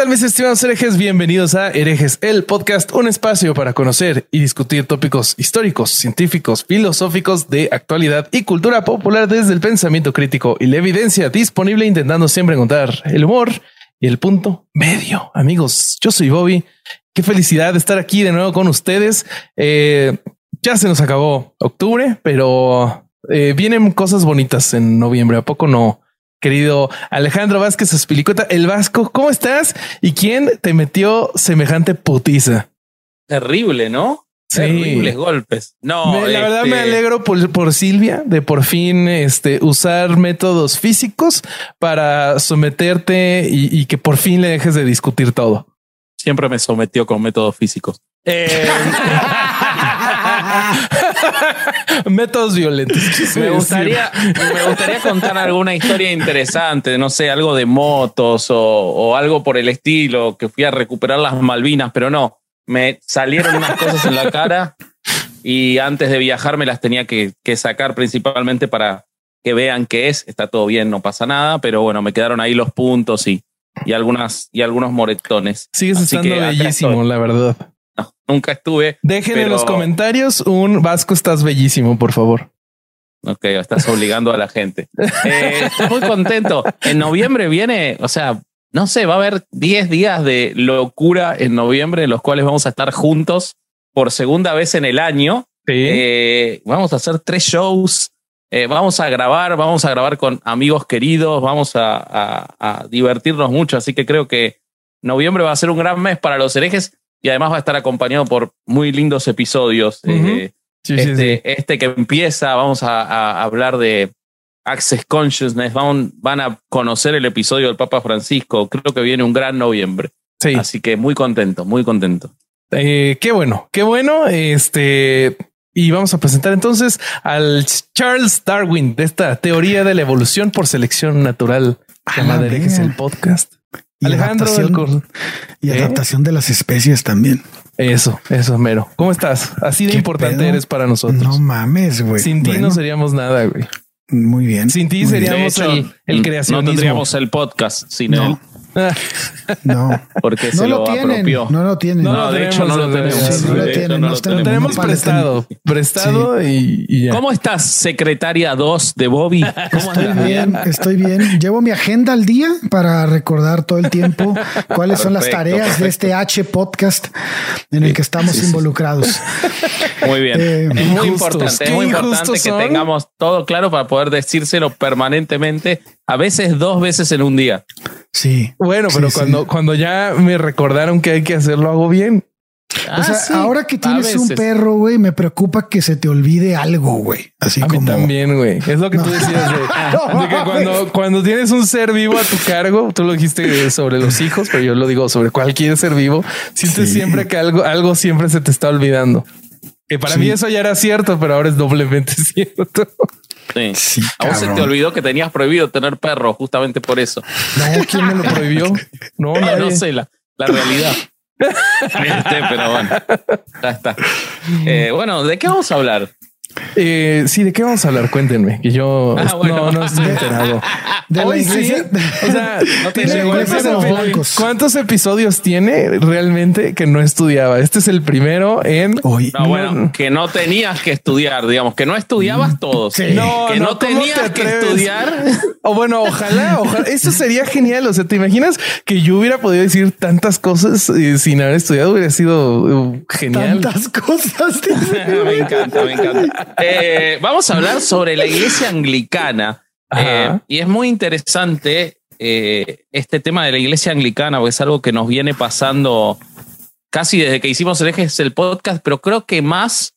tal mis estimados herejes? Bienvenidos a Herejes, el podcast, un espacio para conocer y discutir tópicos históricos, científicos, filosóficos de actualidad y cultura popular desde el pensamiento crítico y la evidencia disponible intentando siempre encontrar el humor y el punto medio. Amigos, yo soy Bobby. Qué felicidad estar aquí de nuevo con ustedes. Eh, ya se nos acabó octubre, pero eh, vienen cosas bonitas en noviembre. ¿A poco no? Querido Alejandro Vázquez Espilicota, el Vasco, ¿cómo estás? ¿Y quién te metió semejante putiza? Terrible, ¿no? Sí. Terribles golpes. No, Me- la verdad este, me alegro por, por Silvia de por fin este, usar métodos físicos para someterte y, y que por fin le dejes de discutir todo. Siempre me sometió con métodos físicos. Eh, métodos violentos. me gustaría, me gustaría contar alguna historia interesante, no sé, algo de motos o, o algo por el estilo, que fui a recuperar las Malvinas, pero no, me salieron unas cosas en la cara y antes de viajar me las tenía que, que sacar principalmente para que vean qué es. Está todo bien, no pasa nada, pero bueno, me quedaron ahí los puntos y, y, algunas, y algunos moretones. Sigues Así estando bellísimo, la verdd No, nunca estuve. Dejen en los comentarios un Vasco, estás bellísimo, por favor. Ok, estás obligando a la gente. Eh, estoy muy contento. En noviembre viene, o sea, no sé, va a haber 10 días de locura en noviembre en los cuales vamos a estar juntos por segunda vez en el año. Sí. Eh, vamos a hacer tres shows. eh, vamos a grabar, vamos a grabar con amigos queridos, vamos a, a- a divertirnos mucho. Así que creo que noviembre va a ser un gran mes para los herejes y además va a estar acompañado por muy lindos episodios. Eh, sí, este, sí. este que empieza, vamos a, a hablar de Access Consciousness, van, van a conocer el episodio del Papa Francisco, creo que viene un gran noviembre, Sí. así que muy contento, muy contento. Eh, qué bueno, qué bueno. Este, y vamos a presentar entonces al Charles Darwin de esta teoría de la evolución por selección natural A llamada verga. el podcast. Y Alejandro del adaptación, Cor- y ¿Eh? adaptación de las especies también. Eso, eso, mero. ¿Cómo estás? Así de ¿Qué importante pedo? eres para nosotros. No mames, güey. Sin ti Bueno, no seríamos nada, güey. Muy bien. Sin ti bien. Seríamos el- el no tendríamos el podcast sin él, No, porque No se lo lo, tienen. apropió. No lo tienen. No, No, lo de hecho no lo tenemos, sí, no lo De tienen, tenemos. tenemos prestado, prestado y, y ya. ¿Cómo estás, secretaria 2 de Bobby? ¿Cómo Estoy andas? bien, estoy bien. Llevo mi agenda al día para recordar todo el tiempo cuáles son las Perfecto, tareas de perfecto. este H podcast en el que estamos sí, sí. involucrados. Muy bien. Eh, es muy injustos, importante, es muy importante que son. tengamos todo claro para poder decírselo permanentemente, a veces dos veces en un día. Sí. Bueno, pero sí. cuando, cuando ya me recordaron que hay que hacerlo, hago bien. O sea, Ah, sí, ahora que a tienes un perro, güey, me preocupa que se te olvide algo, güey. Así A mí como también, güey. Es lo que tú decías de, de que cuando, cuando tienes un ser vivo a tu cargo, tú lo dijiste sobre los hijos, pero yo lo digo sobre cualquier ser vivo. Sientes Sí. siempre que algo, algo siempre se te está olvidando. Que para Sí. mí eso ya era cierto, pero ahora es doblemente cierto. Sí. Sí, A vos se te olvidó que tenías prohibido tener perro justamente por eso. No, ¿quién me lo prohibió? No, no sé la, la realidad. Este, pero bueno, ya está. Eh, bueno, ¿de qué vamos a hablar? Eh, sí, ¿de qué vamos a hablar? Cuéntenme, que yo Ah, bueno. no, no estoy enterado. de la Hoy sí. iglesia. O sea, No te ¿cuántos, de los episodios tiene realmente que no estudiaba? Este es el primero en. No, bueno, que no tenías que estudiar, digamos, que no estudiabas todos. Sí. No, que no, no, ¿cómo tenías te que estudiar. O bueno, ojalá, ojalá. Eso sería genial. O sea, ¿te imaginas que yo hubiera podido decir tantas cosas eh, sin haber estudiado? Hubiera sido uh, genial. tantas cosas. me encanta, me encanta. Eh, vamos a hablar sobre la iglesia anglicana. Eh, y es muy interesante eh, este tema de la iglesia anglicana, porque es algo que nos viene pasando casi desde que hicimos el eje el podcast, pero creo que más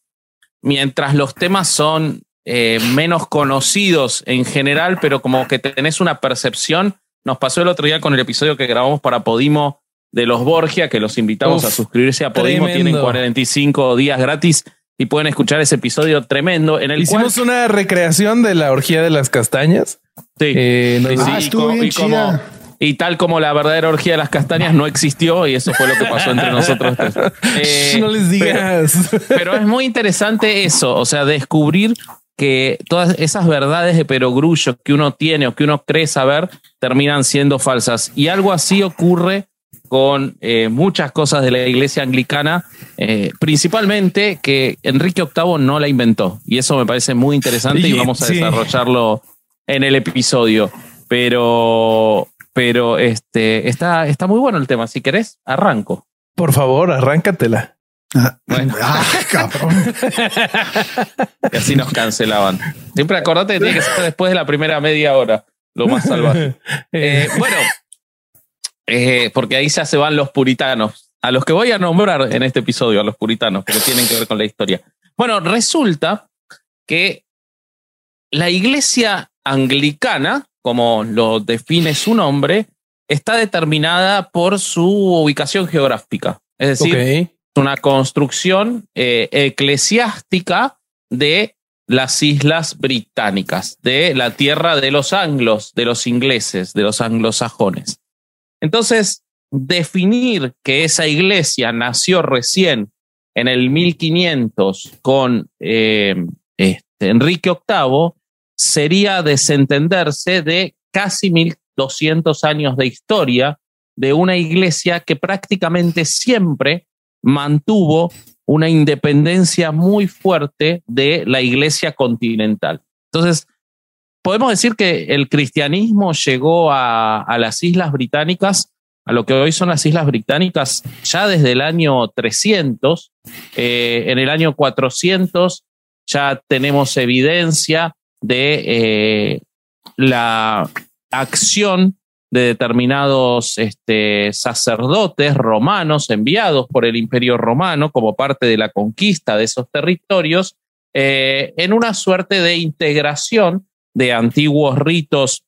mientras los temas son menos conocidos en general, pero como que tenés una percepción. Nos pasó el otro día con el episodio que grabamos para Podimo de los Borgia, que los invitamos Uf, a suscribirse a Podimo, tremendo. tienen 45 días gratis y pueden escuchar ese episodio tremendo en el Hicimos cual una recreación de la orgía de las castañas. Sí. Eh, sí, Ah, y estuvo co- bien y como- chida. y tal como la verdadera orgía de las castañas no existió y eso fue lo que pasó entre nosotros tres. Eh, no les digas. pero es muy interesante eso, o sea, descubrir que todas esas verdades de perogrullo que uno tiene o que uno cree saber terminan siendo falsas. Y algo así ocurre con eh, muchas cosas de la iglesia anglicana, eh, principalmente que Enrique VIII no la inventó. Y eso me parece muy interesante y vamos a desarrollarlo en el episodio. Pero, pero este, está, está muy bueno el tema. Si querés, arranco. Por favor, arráncatela. Ah, bueno. Ah, cabrón. y así nos cancelaban. Siempre acordate que tiene que ser después de la primera media hora, lo más salvaje. Eh, bueno, eh, porque ahí ya se van los puritanos, a los que voy a nombrar en este episodio, a los puritanos, porque tienen que ver con la historia. Bueno, resulta que la iglesia anglicana, como lo define su nombre, está determinada por su ubicación geográfica. Es decir, es una construcción eh, eclesiástica de las islas británicas, de la tierra de los anglos, de los ingleses, de los anglosajones. Entonces, definir que esa iglesia nació recién en el 1500 con eh, este, Enrique VIII sería desentenderse de casi 1200 años de historia de una iglesia que prácticamente siempre mantuvo una independencia muy fuerte de la iglesia continental. Entonces, podemos decir que el cristianismo llegó a, las Islas Británicas, a lo que hoy son las Islas Británicas, ya desde el año 300. Eh, en el año 400 ya tenemos evidencia de eh, la acción de determinados este, sacerdotes romanos enviados por el imperio romano como parte de la conquista de esos territorios, eh, en una suerte de integración de antiguos ritos.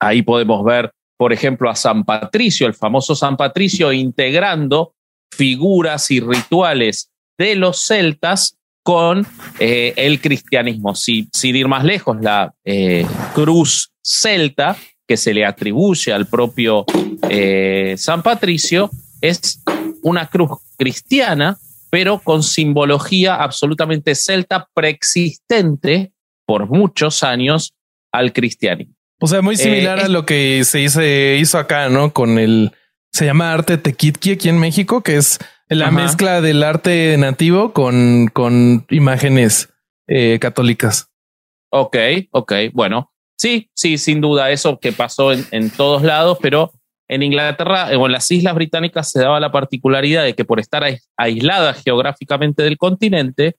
Ahí podemos ver, por ejemplo, a San Patricio, el famoso San Patricio, integrando figuras y rituales de los celtas con eh, el cristianismo. sin ir más lejos, la eh, cruz celta que se le atribuye al propio eh, San Patricio es una cruz cristiana, pero con simbología absolutamente celta preexistente por muchos años al cristianismo. O sea, muy similar eh, a lo que se hizo, acá, ¿no? Con el, se llama arte tequitqui aquí en México, que es la mezcla del arte nativo con, con imágenes eh, católicas. Ok, ok, bueno, sí, sí, sin duda, eso que pasó en, todos lados, pero en Inglaterra o en las Islas Británicas se daba la particularidad de que por estar aisladas geográficamente del continente,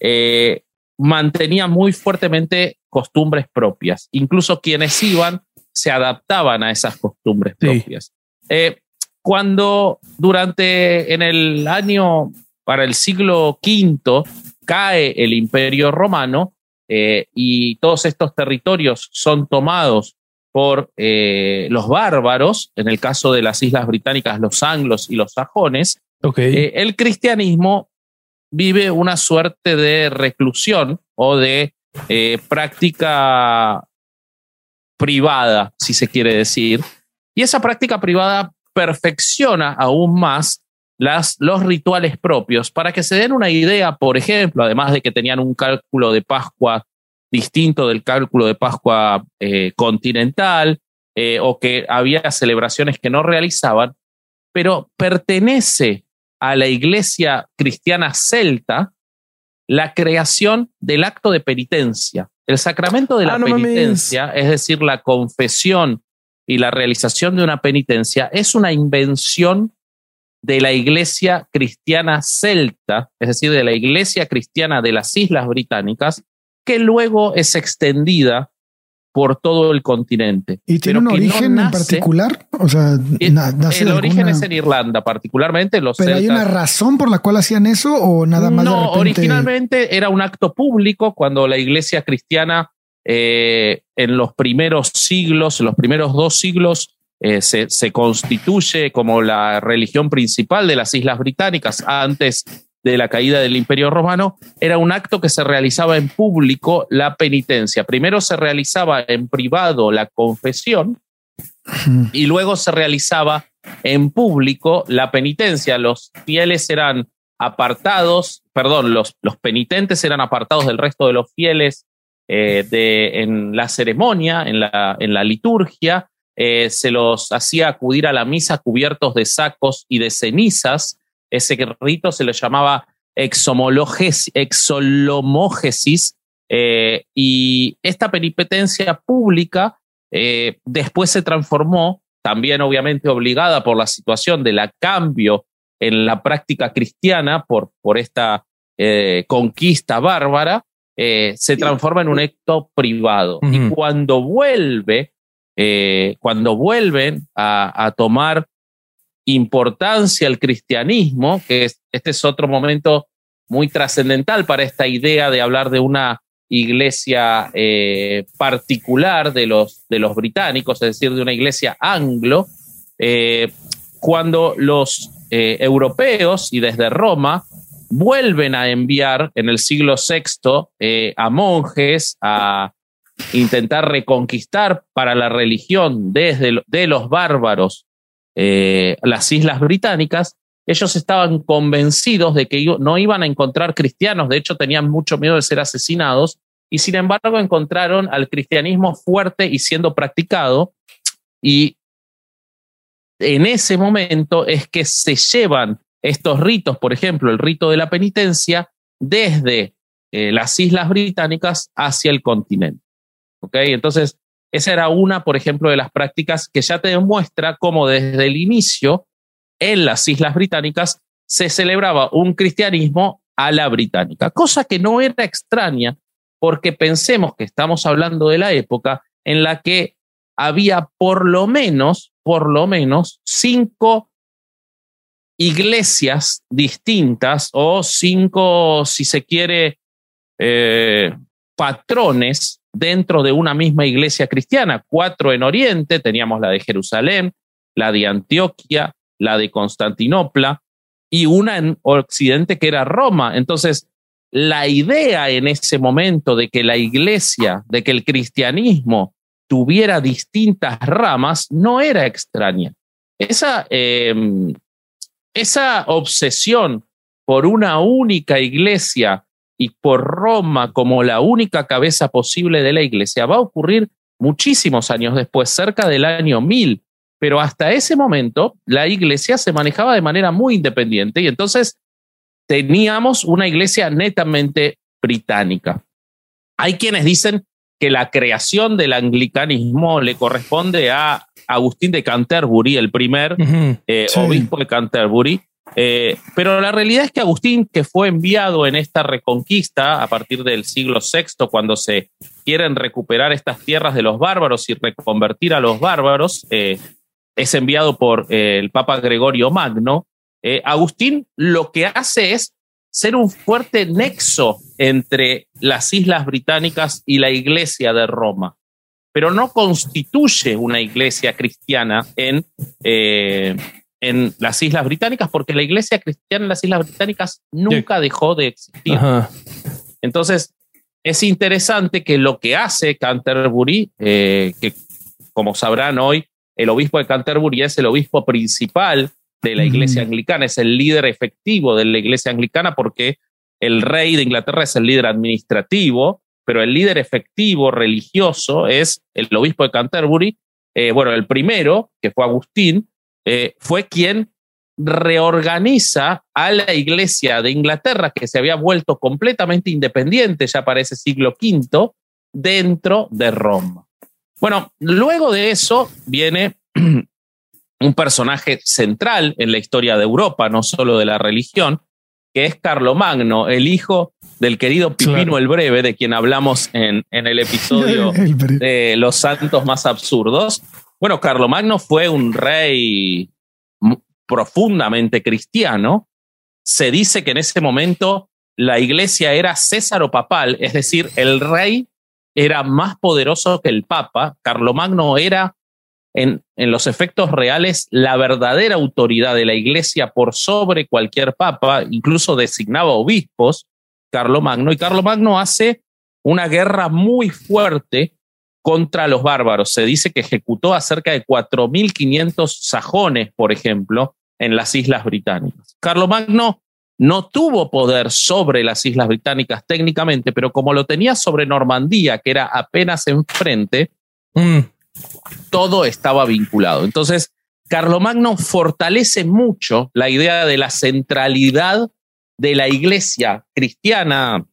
eh, mantenía muy fuertemente costumbres propias. Incluso quienes iban se adaptaban a esas costumbres propias. Eh, cuando durante en el año para el siglo V cae el imperio romano eh, y todos estos territorios son tomados por eh, los bárbaros, en el caso de las islas británicas, los anglos y los sajones, el cristianismo vive una suerte de reclusión o de eh, práctica privada, si se quiere decir. Y esa práctica privada perfecciona aún más las, los rituales propios para que se den una idea, por ejemplo, además de que tenían un cálculo de Pascua distinto del cálculo de Pascua eh, continental eh, o que había celebraciones que no realizaban, pero pertenece a la iglesia cristiana celta la creación del acto de penitencia. El sacramento de la ah, penitencia, es decir, la confesión y la realización de una penitencia, es una invención de la iglesia cristiana celta, es decir, de la iglesia cristiana de las Islas Británicas, que luego es extendida por todo el continente. ¿Y tiene un origen en particular? O sea, el origen es en Irlanda, particularmente los ¿Pero hay una razón por la cual hacían eso o nada más? No, originalmente era un acto público cuando la iglesia cristiana eh, en los primeros siglos, en los primeros dos siglos, eh, se, se, constituye como la religión principal de las Islas Británicas. Antes de la caída del Imperio Romano, era un acto que se realizaba en público la penitencia. Primero se realizaba en privado la confesión y luego se realizaba en público la penitencia. Los fieles eran apartados, perdón, los, los penitentes eran apartados del resto de los fieles eh, de, en la ceremonia, en la, en la liturgia, eh, se los hacía acudir a la misa cubiertos de sacos y de cenizas. Ese rito se le llamaba exolomógesis. Eh, y esta peripetencia pública eh, después se transformó, también obviamente obligada por la situación del cambio en la práctica cristiana por, por esta conquista bárbara, se transforma en un acto privado. Y cuando vuelve eh, cuando vuelven a, tomar importancia el cristianismo, que este es otro momento muy trascendental para esta idea de hablar de una iglesia eh, particular de los, de los británicos, es decir, de una iglesia anglo, eh, cuando los europeos y desde Roma vuelven a enviar en el siglo VI a monjes, a, intentar reconquistar para la religión desde de los bárbaros eh, las islas británicas, ellos estaban convencidos de que no iban a encontrar cristianos, de hecho tenían mucho miedo de ser asesinados, y sin embargo encontraron al cristianismo fuerte y siendo practicado, y en ese momento es que se llevan estos ritos, por ejemplo, el rito de la penitencia, desde eh, las islas británicas hacia el continente. Entonces, esa era una, por ejemplo, de las prácticas que ya te demuestra cómo desde el inicio en las Islas Británicas se celebraba un cristianismo a la británica, cosa que no era extraña porque pensemos que estamos hablando de la época en la que había por lo menos, por lo menos cinco iglesias distintas o cinco, si se quiere, eh, patrones dentro de una misma iglesia cristiana, cuatro en Oriente, teníamos la de Jerusalén, la de Antioquia, la de Constantinopla y una en Occidente que era Roma. Entonces, la idea en ese momento de que la iglesia, de que el cristianismo tuviera distintas ramas, no era extraña. Esa, em, esa obsesión por una única iglesia y por Roma como la única cabeza posible de la iglesia va a ocurrir muchísimos años después, cerca del año 1000. Pero hasta ese momento la iglesia se manejaba de manera muy independiente y entonces teníamos una iglesia netamente británica. Hay quienes dicen que la creación del anglicanismo le corresponde a Agustín de Canterbury, el primer eh, obispo de Canterbury, eh, pero la realidad es que Agustín, que fue enviado en esta reconquista a partir del siglo VI, cuando se quieren recuperar estas tierras de los bárbaros y reconvertir a los bárbaros, eh, es enviado por eh, el Papa Gregorio Magno. Agustín lo que hace es ser un fuerte nexo entre las islas británicas y la iglesia de Roma, pero no constituye una iglesia cristiana en en las Islas Británicas, porque la iglesia cristiana en las Islas Británicas nunca dejó de existir. Entonces, es interesante que lo que hace Canterbury, eh, que como sabrán hoy, el obispo de Canterbury es el obispo principal de la iglesia anglicana, es el líder efectivo de la iglesia anglicana porque el rey de Inglaterra es el líder administrativo, pero el líder efectivo religioso es el obispo de Canterbury, eh, bueno, el primero, que fue Agustín, eh, fue quien reorganiza a la iglesia de Inglaterra, que se había vuelto completamente independiente ya para ese siglo V, dentro de Roma. Bueno, luego de eso viene un personaje central en la historia de Europa, no solo de la religión, que es Carlomagno, el hijo del querido Pipino el Breve, de quien hablamos en, en el episodio de Los Santos Más Absurdos. Bueno, Carlomagno fue un rey profundamente cristiano. Se dice que en ese momento la iglesia era césaro-papal, es decir, el rey era más poderoso que el papa. Carlomagno era, en, en los efectos reales, la verdadera autoridad de la iglesia por sobre cualquier papa, incluso designaba obispos, Carlomagno, y Carlomagno hace una guerra muy fuerte contra los bárbaros. Se dice que ejecutó a cerca de 4.500 sajones, por ejemplo, en las Islas Británicas. Carlomagno no tuvo poder sobre las Islas Británicas técnicamente, pero como lo tenía sobre Normandía, que era apenas enfrente, mm. todo estaba vinculado. Entonces, Carlomagno fortalece mucho la idea de la centralidad de la iglesia cristiana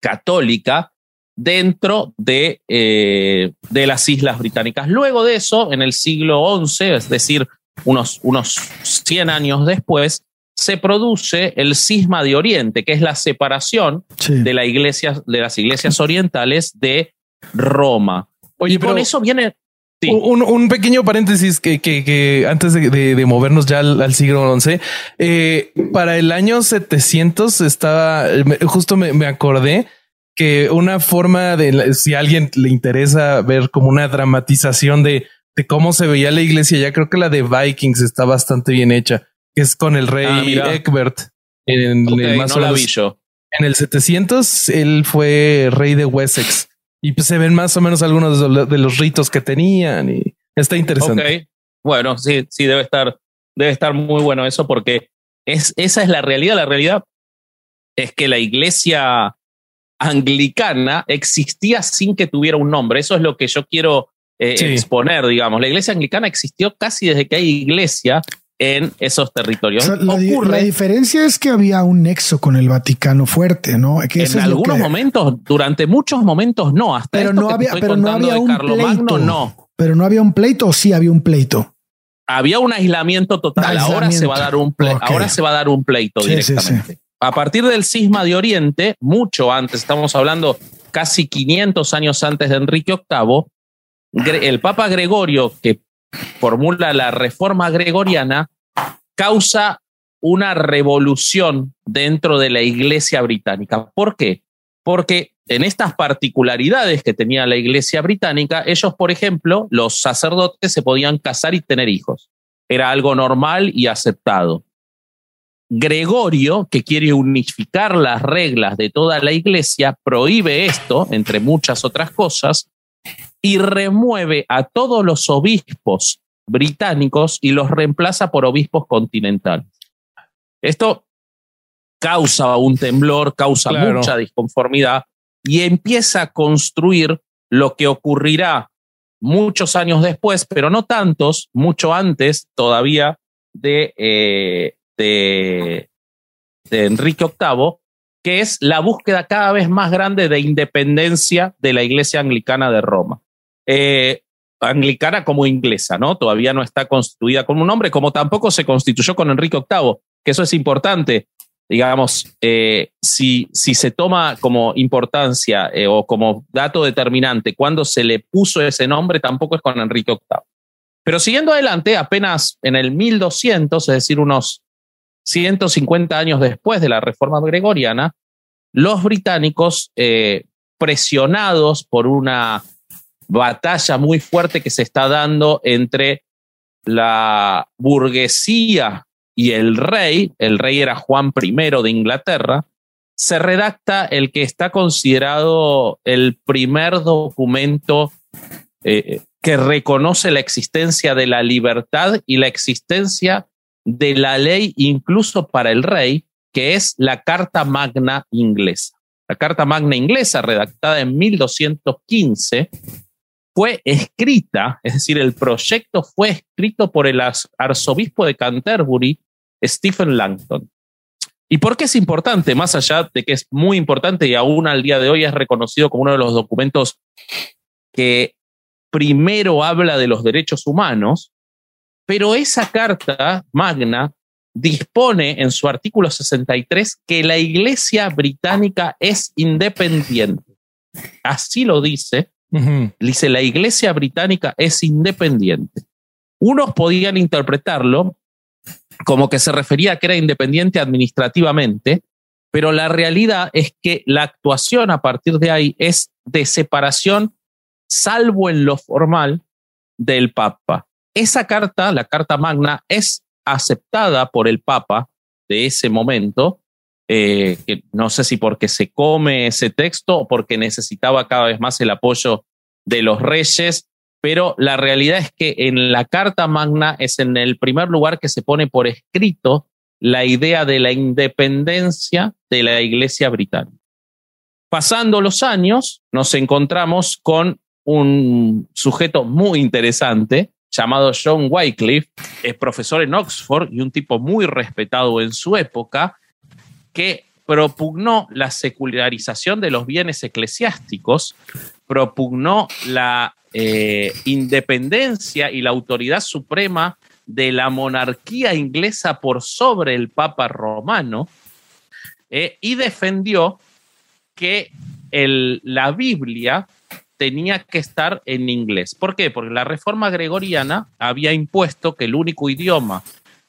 católica dentro de, eh, de las islas británicas. Luego de eso, en el siglo XI, es decir, unos, unos 100 años después, se produce el cisma de Oriente, que es la separación de, la iglesia, de las iglesias orientales de Roma. Oye, y con eso viene un, pequeño paréntesis que, que, antes de, movernos ya al, siglo XI, eh, para el año 700 estaba, justo me, acordé que una forma de, si a alguien le interesa ver como una dramatización de, de cómo se veía la iglesia, ya creo que la de Vikings está bastante bien hecha, que es con el rey ah, Egbert. En, el más En el 700, él fue rey de Wessex. Y pues se ven más o menos algunos de los ritos que tenían y está interesante. Bueno, sí, sí, debe estar, debe estar muy bueno eso porque es, esa es la realidad. La realidad es que la iglesia anglicana existía sin que tuviera un nombre. Eso es lo que yo quiero eh, exponer, digamos. La iglesia anglicana existió casi desde que hay iglesia en esos territorios. la, diferencia es que había un nexo con el Vaticano fuerte, ¿no? en algunos momentos, durante muchos momentos no, hasta pero no había, pero no había un pleito, no. Pero no había un pleito o sí había un pleito. Había un aislamiento total. Ahora se va a dar un pleito. Ahora se va a dar un pleito directamente. A partir del cisma de Oriente, mucho antes, estamos hablando casi 500 años antes de Enrique VIII, el Papa Gregorio, que formula la reforma gregoriana, causa una revolución dentro de la iglesia británica. ¿Por qué? Porque en estas particularidades que tenía la iglesia británica, ellos, por ejemplo, los sacerdotes se podían casar y tener hijos. Era algo normal y aceptado. Gregorio, que quiere unificar las reglas de toda la iglesia, prohíbe esto, entre muchas otras cosas, y remueve a todos los obispos británicos y los reemplaza por obispos continentales. Esto causa un temblor, causa mucha disconformidad y empieza a construir lo que ocurrirá muchos años después, pero no tantos, mucho antes todavía de, eh, de, Enrique VIII, que es la búsqueda cada vez más grande de independencia de la Iglesia Anglicana de Roma. Eh, anglicana como inglesa, ¿no? Todavía no está constituida como un nombre, como tampoco se constituyó con Enrique VIII, que eso es importante. Digamos, eh, si, si se toma como importancia eh, o como dato determinante cuando se le puso ese nombre, tampoco es con Enrique VIII. Pero siguiendo adelante, apenas en el 1200, es decir, unos 150 años después de la reforma gregoriana, los británicos, presionados por una batalla muy fuerte que se está dando entre la burguesía y el rey, el rey era Juan I de Inglaterra, se redacta el que está considerado el primer documento eh, que reconoce la existencia de la libertad y la existencia de la ley incluso para el rey, que es la Carta Magna inglesa. La Carta Magna inglesa, redactada en 1215, fue escrita, es decir, el proyecto fue escrito por el arzobispo de Canterbury, Stephen Langton. ¿Y por qué es importante? Más allá de que es muy importante y aún al día de hoy es reconocido como uno de los documentos que primero habla de los derechos humanos, pero esa carta magna dispone en su artículo 63 que la Iglesia británica es independiente. Así lo dice Dice, la iglesia británica es independiente. Unos podían interpretarlo como que se refería a que era independiente administrativamente, pero la realidad es que la actuación a partir de ahí es de separación, salvo en lo formal, del Papa. Esa carta, la Carta Magna, es aceptada por el Papa de ese momento eh, no sé si porque se come ese texto o porque necesitaba cada vez más el apoyo de los reyes, pero la realidad es que en la Carta Magna es en el primer lugar que se pone por escrito la idea de la independencia de la Iglesia británica. Pasando los años, nos encontramos con un sujeto muy interesante llamado John Wycliffe, es profesor en Oxford y un tipo muy respetado en su época, que propugnó la secularización de los bienes eclesiásticos, propugnó la eh, independencia y la autoridad suprema de la monarquía inglesa por sobre el Papa romano eh, y defendió que la Biblia tenía que estar en inglés. ¿Por qué? Porque la reforma gregoriana había impuesto que el único idioma,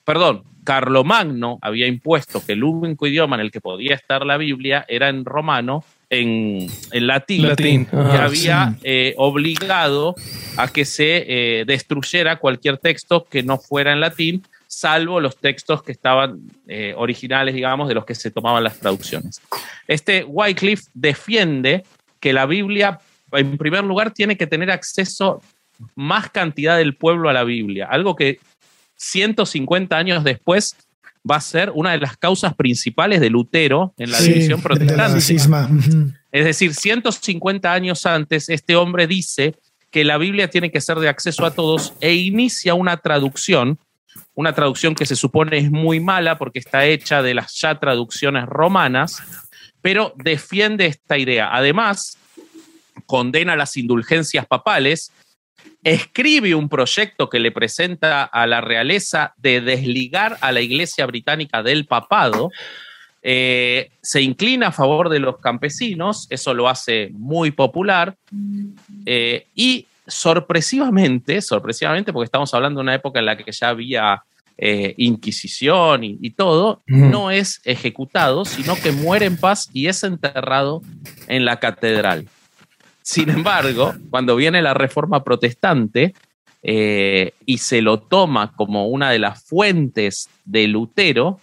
perdón, Carlomagno había impuesto que el único idioma en el que podía estar la Biblia era en romano en, latín, y había eh, obligado a que se eh, destruyera cualquier texto que no fuera en latín, salvo los textos que estaban eh, originales, digamos, de los que se tomaban las traducciones. Este Wycliffe defiende que la Biblia, en primer lugar, tiene que tener acceso más cantidad del pueblo a la Biblia, algo que 150 años después va a ser una de las causas principales de Lutero en la división protestante. Es decir, 150 años antes, este hombre dice que la Biblia tiene que ser de acceso a todos e inicia una traducción, una traducción que se supone es muy mala porque está hecha de las ya traducciones romanas, pero defiende esta idea. Además, condena las indulgencias papales escribe un proyecto que le presenta a la realeza de desligar a la iglesia británica del papado, eh, se inclina a favor de los campesinos, eso lo hace muy popular, eh, y sorpresivamente, sorpresivamente, porque estamos hablando de una época en la que ya había eh, Inquisición y, todo, no es ejecutado, sino que muere en paz y es enterrado en la catedral. Sin embargo, cuando viene la reforma protestante eh, y se lo toma como una de las fuentes de Lutero,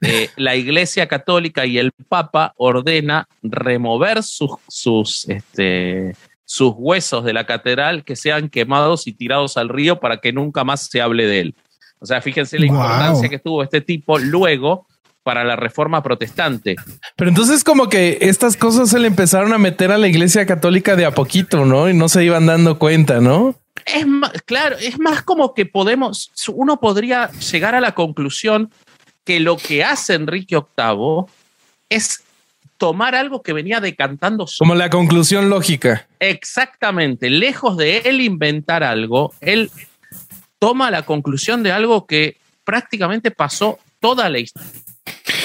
eh, la Iglesia Católica y el Papa ordena remover sus, sus, este, sus huesos de la catedral que sean quemados y tirados al río para que nunca más se hable de él. O sea, fíjense la importancia que tuvo este tipo luego para la reforma protestante. Pero entonces como que estas cosas se le empezaron a meter a la iglesia católica de a poquito, ¿no? Y no se iban dando cuenta, ¿no? Es más, claro, es más como que podemos, uno podría llegar a la conclusión que lo que hace Enrique VIII es tomar algo que venía decantando. Como la conclusión lógica. Exactamente. Lejos de él inventar algo, él toma la conclusión de algo que prácticamente pasó toda la historia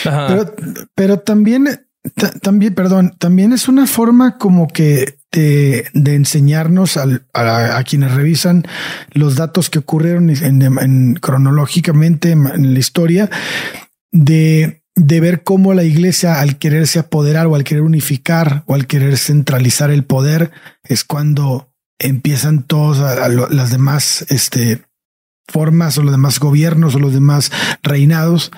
pero, pero también, también, perdón, también es una forma como que de, enseñarnos a, quienes revisan los datos que ocurrieron en, cronológicamente en la historia de, de ver cómo la iglesia al quererse apoderar o al querer unificar o al querer centralizar el poder es cuando empiezan todos las demás este, formas o los demás gobiernos o los demás reinados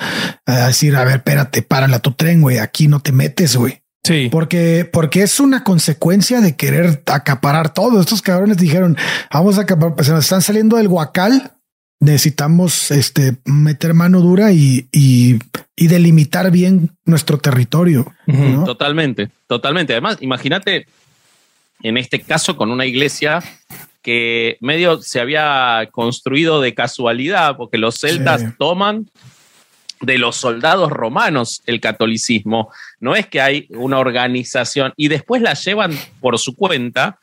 a decir, a ver, espérate, para tu tren, güey, aquí no te metes, güey. Sí. Porque, porque es una consecuencia de querer acaparar todo. Estos cabrones dijeron, vamos a acaparar, pues se nos están saliendo del guacal. Necesitamos este meter mano dura y, y, delimitar bien nuestro territorio. Totalmente, totalmente. Además, imagínate en este caso con una iglesia que medio se había construido de casualidad, porque los celtas toman de los soldados romanos el catolicismo. No es que hay una organización y después la llevan por su cuenta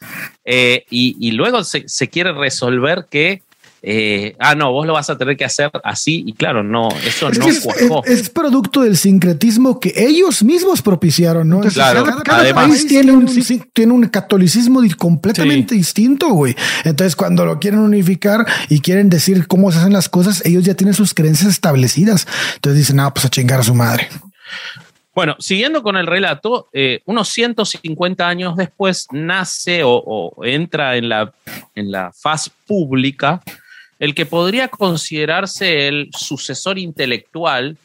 eh, y, luego se, se, quiere resolver que eh, ah, no, vos lo vas a tener que hacer así y claro, no, eso no es, Es, producto del sincretismo que ellos mismos propiciaron, ¿no? claro, cada, país tiene un, tiene un catolicismo completamente distinto, güey. Entonces, cuando lo quieren unificar y quieren decir cómo se hacen las cosas, ellos ya tienen sus creencias establecidas. Entonces dicen, ah, pues a chingar a su madre. Bueno, siguiendo con el relato, eh, unos 150 años después nace o, o, entra en la, en la faz pública el que podría considerarse el sucesor intelectual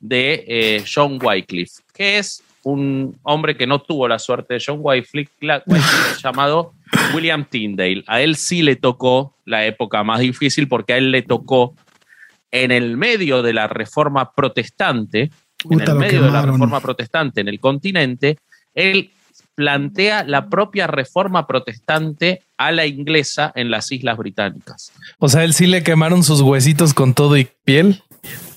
de eh, John Wycliffe, que es un hombre que no tuvo la suerte de John Wycliffe, llamado William Tyndale. A él sí le tocó la época más difícil porque a él le tocó en el medio de la reforma protestante, en el medio de la reforma protestante en el continente, él plantea la propia reforma protestante a la inglesa en las Islas Británicas. O sea, él sí le quemaron sus huesitos con todo y piel.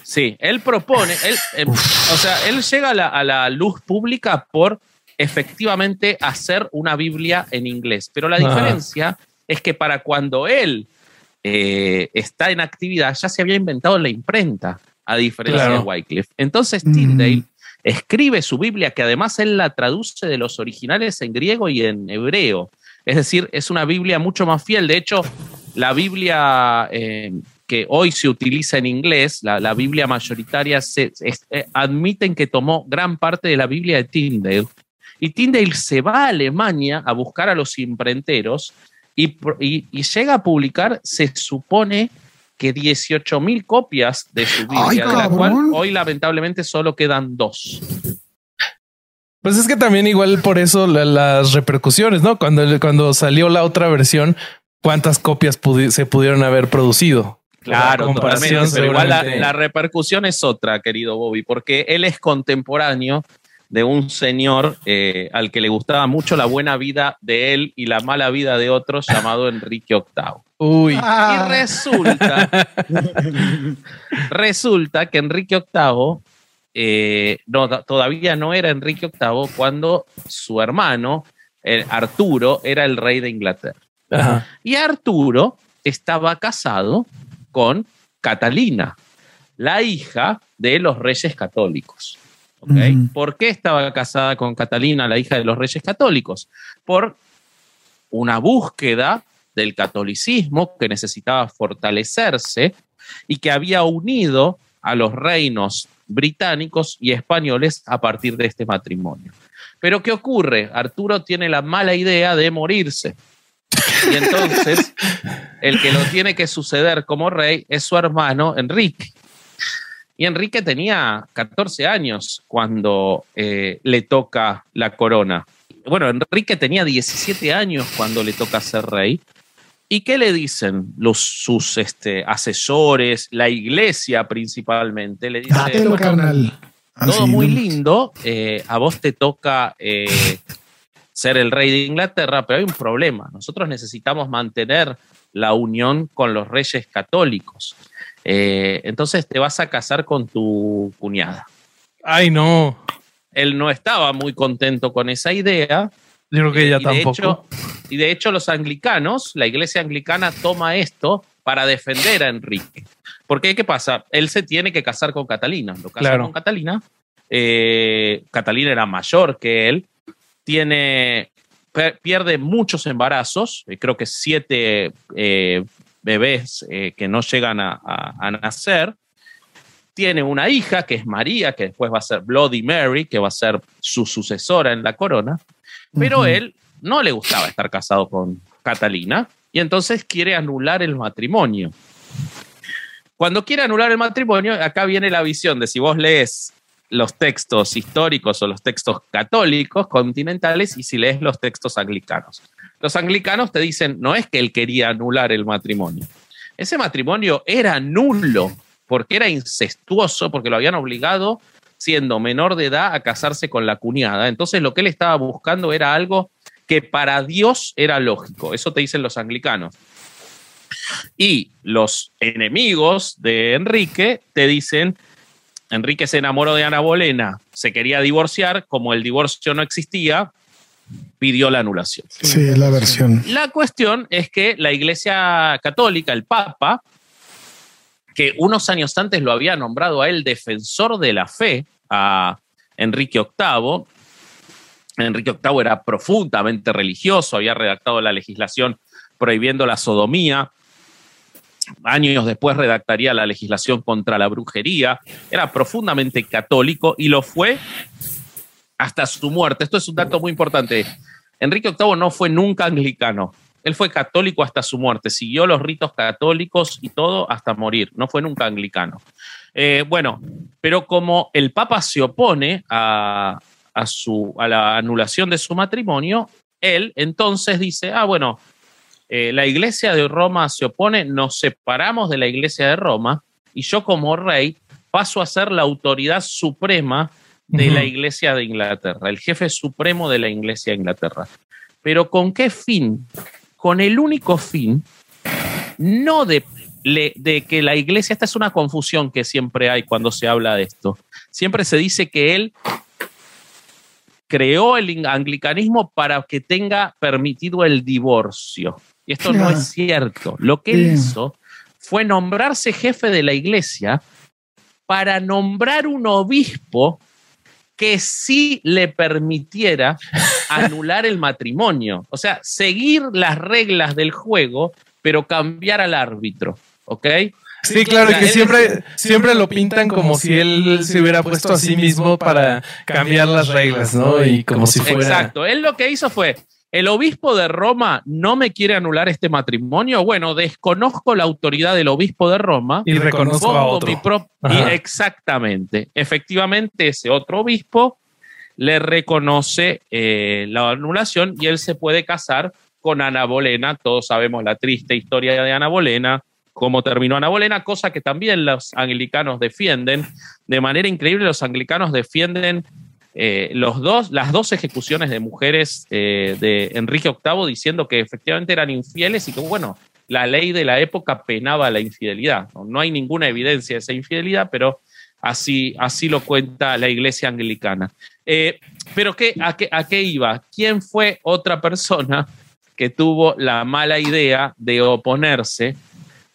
Sí, él propone, él, eh, o sea, él llega a la, luz pública por efectivamente hacer una Biblia en inglés, pero la diferencia es que para cuando él eh, está en actividad ya se había inventado la imprenta, a diferencia de Wycliffe. Entonces Tyndale escribe su Biblia, que además él la traduce de los originales en griego y en hebreo. Es decir, es una Biblia mucho más fiel. De hecho, la Biblia eh, que hoy se utiliza en inglés, la, Biblia mayoritaria, se, eh, admiten que tomó gran parte de la Biblia de Tyndale. Y Tyndale se va a Alemania a buscar a los imprenteros y, y llega a publicar, se supone, que 18 mil copias de su Biblia, de la cual hoy lamentablemente solo quedan dos. Pues es que también igual por eso las repercusiones, ¿no? Cuando, cuando salió la otra versión, ¿cuántas copias se pudieron haber producido? Claro, pero igual la, la, repercusión es otra, querido Bobby, porque él es contemporáneo de un señor eh, al que le gustaba mucho la buena vida de él y la mala vida de otros, llamado Enrique VIII. Uy. Y resulta, resulta que Enrique VIII eh, no, todavía no era Enrique VIII cuando su hermano, Arturo, era el rey de Inglaterra. Y Arturo estaba casado con Catalina, la hija de los reyes católicos. ¿Por qué estaba casada con Catalina, la hija de los reyes católicos? Por una búsqueda del catolicismo que necesitaba fortalecerse y que había unido a los reinos británicos y españoles a partir de este matrimonio. Pero ¿qué ocurre? Arturo tiene la mala idea de morirse. Y entonces el que lo tiene que suceder como rey es su hermano Enrique. Y Enrique tenía 14 años cuando eh, le toca la corona. Bueno, Enrique tenía 17 años cuando le toca ser rey. ¿Y qué le dicen los, sus este, asesores, la iglesia principalmente? Le dicen, todo muy lindo, eh, a vos te toca eh, ser el rey de Inglaterra, pero hay un problema. Nosotros necesitamos mantener la unión con los reyes católicos. Eh, entonces te vas a casar con tu cuñada. Ay, no. Él no estaba muy contento con esa idea. Yo creo que ella tampoco. y de hecho los anglicanos, la iglesia anglicana toma esto para defender a Enrique. Porque, ¿qué pasa? Él se tiene que casar con Catalina. Lo casa con Catalina. Eh, Catalina era mayor que él. Tiene, pierde muchos embarazos. Eh, creo que siete bebés eh, que no llegan a, nacer. Tiene una hija que es María, que después va a ser Bloody Mary, que va a ser su sucesora en la corona. Pero él no le gustaba estar casado con Catalina y entonces quiere anular el matrimonio. Cuando quiere anular el matrimonio, acá viene la visión de si vos lees los textos históricos o los textos católicos continentales y si lees los textos anglicanos. Los anglicanos te dicen, no es que él quería anular el matrimonio. Ese matrimonio era nulo porque era incestuoso, porque lo habían obligado, siendo menor de edad, a casarse con la cuñada. Entonces lo que él estaba buscando era algo que para Dios era lógico. Eso te dicen los anglicanos. Y los enemigos de Enrique te dicen, Enrique se enamoró de Ana Bolena, se quería divorciar, como el divorcio no existía, pidió la anulación. Sí, la versión. La cuestión es que la Iglesia Católica, el Papa, que unos años antes lo había nombrado a él defensor de la fe, a Enrique VIII, Enrique VIII era profundamente religioso, había redactado la legislación prohibiendo la sodomía, años después redactaría la legislación contra la brujería, era profundamente católico y lo fue hasta su muerte. Esto es un dato muy importante. Enrique VIII no fue nunca anglicano. Él fue católico hasta su muerte, siguió los ritos católicos y todo hasta morir. No fue nunca anglicano. Eh, bueno, pero como el Papa se opone a, su, a la anulación de su matrimonio, él entonces dice, ah, bueno, eh, la iglesia de Roma se opone, nos separamos de la iglesia de Roma y yo como rey paso a ser la autoridad suprema de la Iglesia de Inglaterra, el jefe supremo de la Iglesia de Inglaterra. Pero ¿con qué fin? Con el único fin, no de, de que la Iglesia, esta es una confusión que siempre hay cuando se habla de esto, siempre se dice que él creó el anglicanismo para que tenga permitido el divorcio. Y esto no es cierto. Lo que él hizo fue nombrarse jefe de la iglesia para nombrar un obispo que sí le permitiera anular el matrimonio. O sea, seguir las reglas del juego, pero cambiar al árbitro. ¿Ok? Sí, claro, que siempre, siempre lo pintan como si él se hubiera puesto a sí mismo para cambiar las reglas, ¿no? Y como si fuera. Exacto. Él lo que hizo fue: el obispo de Roma no me quiere anular este matrimonio. Bueno, desconozco la autoridad del obispo de Roma. Y reconozco a otro. y exactamente. Efectivamente, ese otro obispo le reconoce eh, la anulación y él se puede casar con Ana Bolena. Todos sabemos la triste historia de Ana Bolena, cómo terminó Ana Bolena, cosa que también los anglicanos defienden. De manera increíble, los anglicanos defienden eh, los dos, las dos ejecuciones de mujeres eh, de Enrique VIII diciendo que efectivamente eran infieles y que, bueno, la ley de la época penaba la infidelidad. No, hay ninguna evidencia de esa infidelidad, pero así, así lo cuenta la iglesia anglicana. Eh, pero ¿qué, a, qué, ¿a qué iba? ¿Quién fue otra persona que tuvo la mala idea de oponerse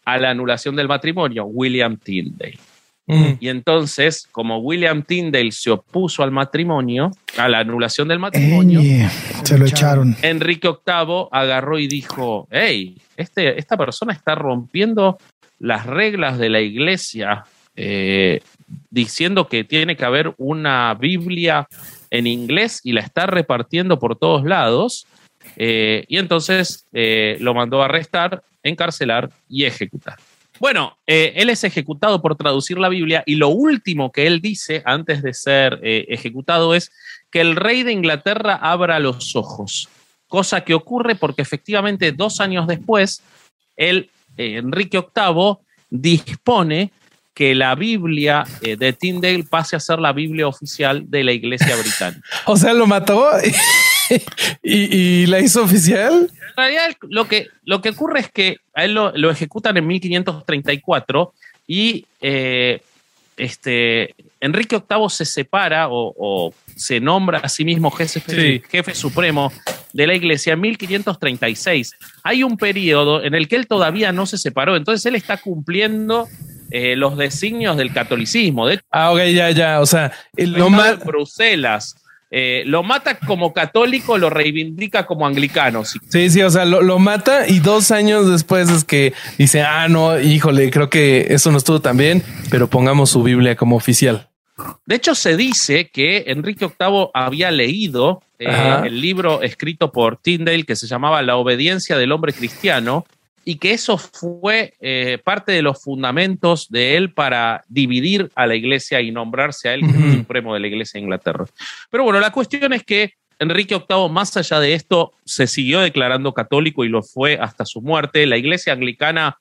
a la anulación del matrimonio? William Tyndale. Mm. Y entonces, como William Tyndale se opuso al matrimonio, a la anulación del matrimonio, se lo echaron. Enrique VIII agarró y dijo, hey, este, esta persona está rompiendo las reglas de la iglesia, eh, diciendo que tiene que haber una Biblia en inglés y la está repartiendo por todos lados. Eh, y entonces eh, lo mandó a arrestar, encarcelar y ejecutar. Bueno, eh, él es ejecutado por traducir la Biblia y lo último que él dice antes de ser eh, ejecutado es que el rey de Inglaterra abra los ojos, cosa que ocurre porque efectivamente dos años después, él, eh, Enrique VIII dispone que la Biblia de Tyndale pase a ser la Biblia oficial de la Iglesia británica. o sea, lo mató y la hizo oficial realidad lo que, lo que ocurre es que a él lo, ejecutan en 1534 y eh, este, Enrique VIII se separa o, se nombra a sí mismo jefe, jefe supremo de la iglesia en 1536. Hay un periodo en el que él todavía no se separó, entonces él está cumpliendo eh, los designios del catolicismo. De ah, ok, ya, ya. O sea, lo más. Bruselas. Eh, lo mata como católico, lo reivindica como anglicano. Sí, sí, o sea, lo, mata y dos años después es que dice, ah, no, híjole, creo que eso no estuvo tan bien, pero pongamos su Biblia como oficial. De hecho, se dice que Enrique VIII había leído eh, el libro escrito por Tyndale que se llamaba La obediencia del hombre cristiano y que eso fue eh, parte de los fundamentos de él para dividir a la iglesia y nombrarse a él como supremo de la iglesia de Inglaterra. Pero bueno, la cuestión es que Enrique VIII, más allá de esto, se siguió declarando católico y lo fue hasta su muerte. La iglesia anglicana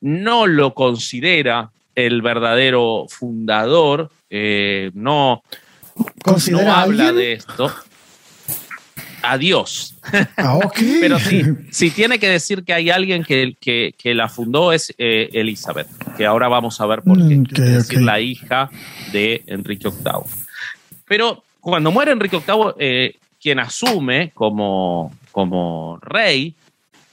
no lo considera el verdadero fundador, eh, no, no habla de esto a Dios. Ah, Pero sí, si tiene que decir que hay alguien que, que, la fundó es eh, Elizabeth, que ahora vamos a ver por qué. Es decir, la hija de Enrique VIII. Pero cuando muere Enrique VIII, eh, quien asume como, como rey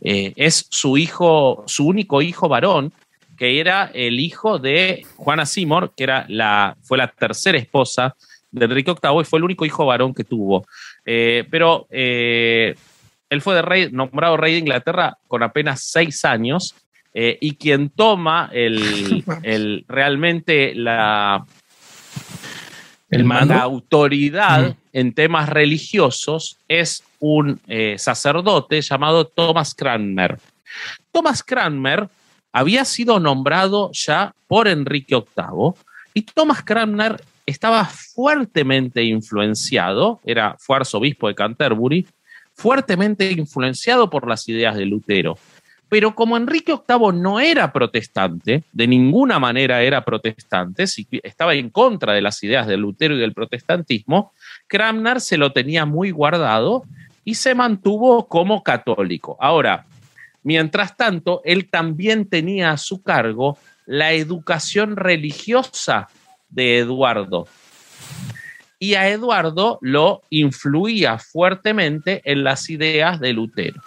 eh, es su hijo, su único hijo varón, que era el hijo de Juana Seymour, que era la, fue la tercera esposa de Enrique VIII y fue el único hijo varón que tuvo. Eh, pero eh, él fue de rey, nombrado rey de Inglaterra con apenas seis años eh, y quien toma el, realmente la, ¿El autoridad en temas religiosos es un sacerdote llamado Thomas Cranmer. Thomas Cranmer había sido nombrado ya por Enrique VIII y Thomas Cranmer estaba fuertemente influenciado, era, fue arzobispo de Canterbury, fuertemente influenciado por las ideas de Lutero. Pero como Enrique VIII no era protestante, de ninguna manera era protestante, estaba en contra de las ideas de Lutero y del protestantismo, Cranmer se lo tenía muy guardado y se mantuvo como católico. Ahora, mientras tanto, él también tenía a su cargo la educación religiosa de Eduardo. Y a Eduardo lo influía fuertemente en las ideas de Lutero.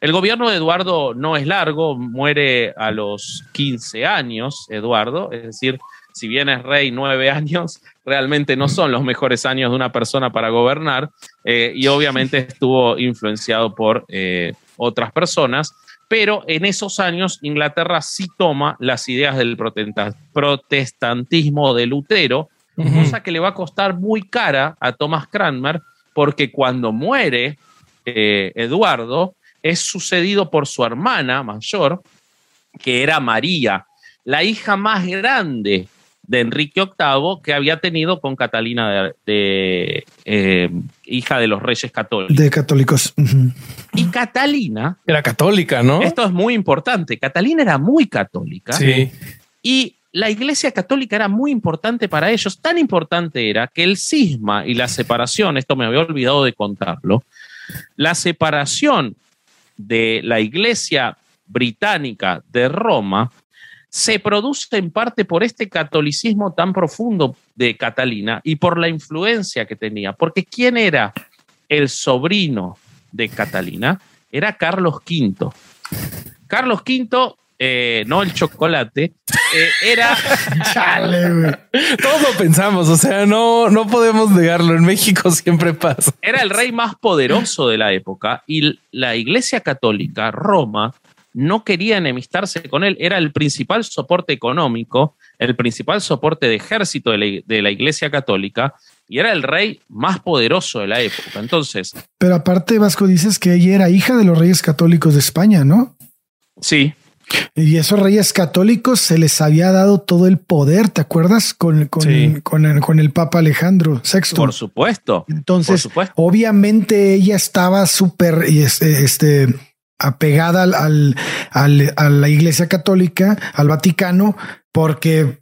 El gobierno de Eduardo no es largo, muere a los 15 años, Eduardo, es decir, si bien es rey nueve años, realmente no son los mejores años de una persona para gobernar eh, y obviamente estuvo influenciado por eh, otras personas, pero en esos años Inglaterra sí toma las ideas del protestantismo de Lutero, cosa que le va a costar muy cara a Thomas Cranmer, porque cuando muere eh, Eduardo, es sucedido por su hermana mayor, que era María, la hija más grande de Enrique VIII que había tenido con Catalina de, eh, hija de los reyes católicos. De católicos. Y Catalina era católica, ¿no? Esto es muy importante. Catalina era muy católica. Sí. Y la iglesia católica era muy importante para ellos. Tan importante era que el cisma y la separación, esto me había olvidado de contarlo, la separación de la Iglesia británica de Roma se produce en parte por este catolicismo tan profundo de Catalina y por la influencia que tenía. Porque ¿quién era el sobrino de Catalina? Era Carlos V. Carlos V eh, no el chocolate, eh, era. Todos lo pensamos, o sea, no, no podemos negarlo. En México siempre pasa. Era el rey más poderoso de la época y la Iglesia Católica, Roma, no quería enemistarse con él. Era el principal soporte económico, el principal soporte de ejército de la, de la Iglesia Católica y era el rey más poderoso de la época. Entonces. Pero aparte, Vasco, dices que ella era hija de los reyes católicos de España, ¿no? Sí, y esos reyes católicos se les había dado todo el poder, ¿te acuerdas? Con, con, el, Papa Alejandro VI. Por supuesto. Entonces, obviamente ella estaba súper este, este, apegada al, a la Iglesia Católica, al Vaticano, porque,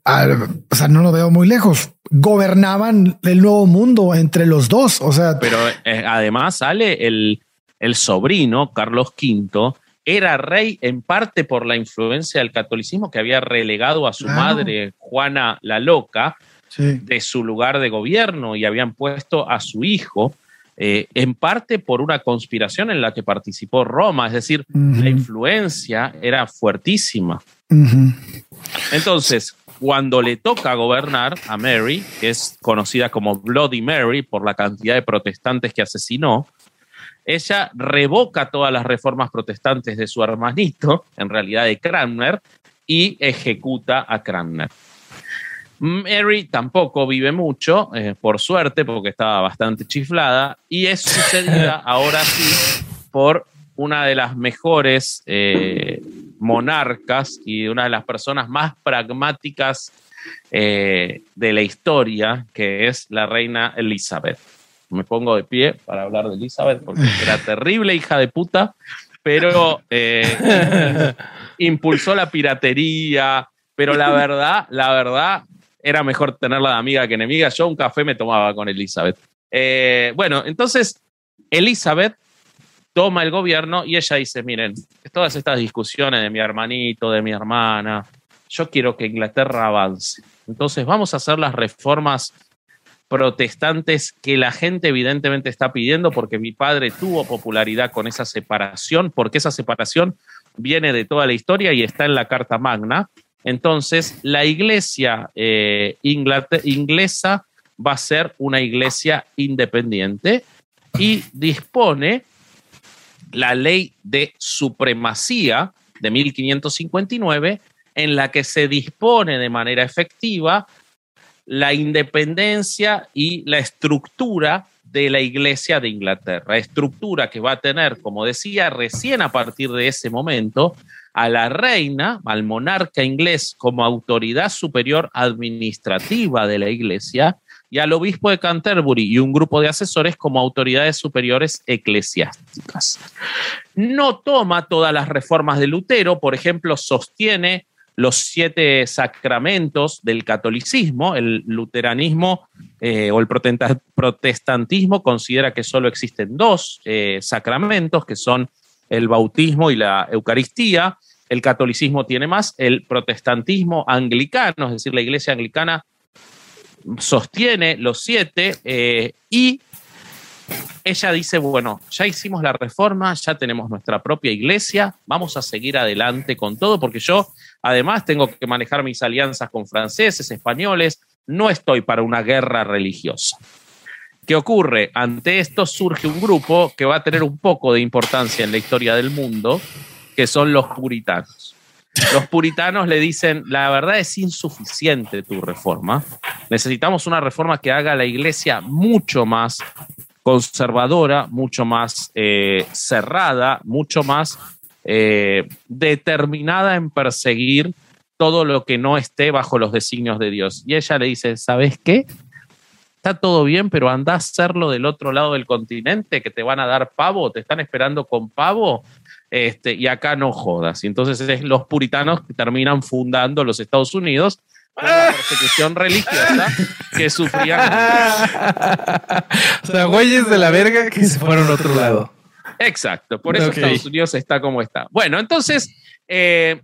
o sea, no lo veo muy lejos. Gobernaban el nuevo mundo entre los dos. O sea, pero eh, además sale el, el sobrino, Carlos V, era rey en parte por la influencia del catolicismo que había relegado a su madre, Juana la Loca, de su lugar de gobierno y habían puesto a su hijo, eh, en parte por una conspiración en la que participó Roma, es decir, la influencia era fuertísima. Entonces, cuando le toca gobernar a Mary, que es conocida como Bloody Mary por la cantidad de protestantes que asesinó, ella revoca todas las reformas protestantes de su hermanito, en realidad de Cranmer, y ejecuta a Cranmer. Mary tampoco vive mucho, eh, por suerte, porque estaba bastante chiflada, y es sucedida ahora sí por una de las mejores eh, monarcas y una de las personas más pragmáticas eh, de la historia, que es la reina Elizabeth. Me pongo de pie para hablar de Elizabeth, porque era terrible hija de puta, pero impulsó la piratería, pero la verdad, la verdad, era mejor tenerla de amiga que enemiga. Yo un café me tomaba con Elizabeth. Eh, bueno, entonces Elizabeth toma el gobierno y ella dice, miren, todas estas discusiones de mi hermanito, de mi hermana, yo quiero que Inglaterra avance. Entonces vamos a hacer las reformas protestantes que la gente evidentemente está pidiendo porque mi padre tuvo popularidad con esa separación, porque esa separación viene de toda la historia y está en la Carta Magna. Entonces, la iglesia eh, inglesa va a ser una iglesia independiente y dispone la ley de supremacía de 1559 en la que se dispone de manera efectiva la independencia y la estructura de la Iglesia de Inglaterra. Estructura que va a tener, como decía, recién a partir de ese momento, a la reina, al monarca inglés como autoridad superior administrativa de la Iglesia y al obispo de Canterbury y un grupo de asesores como autoridades superiores eclesiásticas. no toma todas las reformas de Lutero, por ejemplo, sostiene los siete sacramentos del catolicismo, el luteranismo eh, o el protestantismo considera que solo existen dos eh, sacramentos, que son el bautismo y la Eucaristía. El catolicismo tiene más, el protestantismo anglicano, es decir, la iglesia anglicana sostiene los siete eh, y ella dice, bueno, ya hicimos la reforma, ya tenemos nuestra propia iglesia, vamos a seguir adelante con todo, porque yo además tengo que manejar mis alianzas con franceses, españoles, no estoy para una guerra religiosa. ¿Qué ocurre? Ante esto surge un grupo que va a tener un poco de importancia en la historia del mundo, que son los puritanos. Los puritanos le dicen, la verdad es insuficiente tu reforma, necesitamos una reforma que haga la iglesia mucho más conservadora, mucho más eh, cerrada, mucho más eh, determinada en perseguir todo lo que no esté bajo los designios de Dios. Y ella le dice, ¿sabes qué? Está todo bien, pero anda a hacerlo del otro lado del continente, que te van a dar pavo, te están esperando con pavo, este, y acá no jodas. Y entonces es los puritanos que terminan fundando los Estados Unidos la persecución religiosa que sufrían. o sea, güeyes de la verga que se fueron a otro lado. Exacto, por eso Estados Unidos está como está. Bueno, entonces, eh,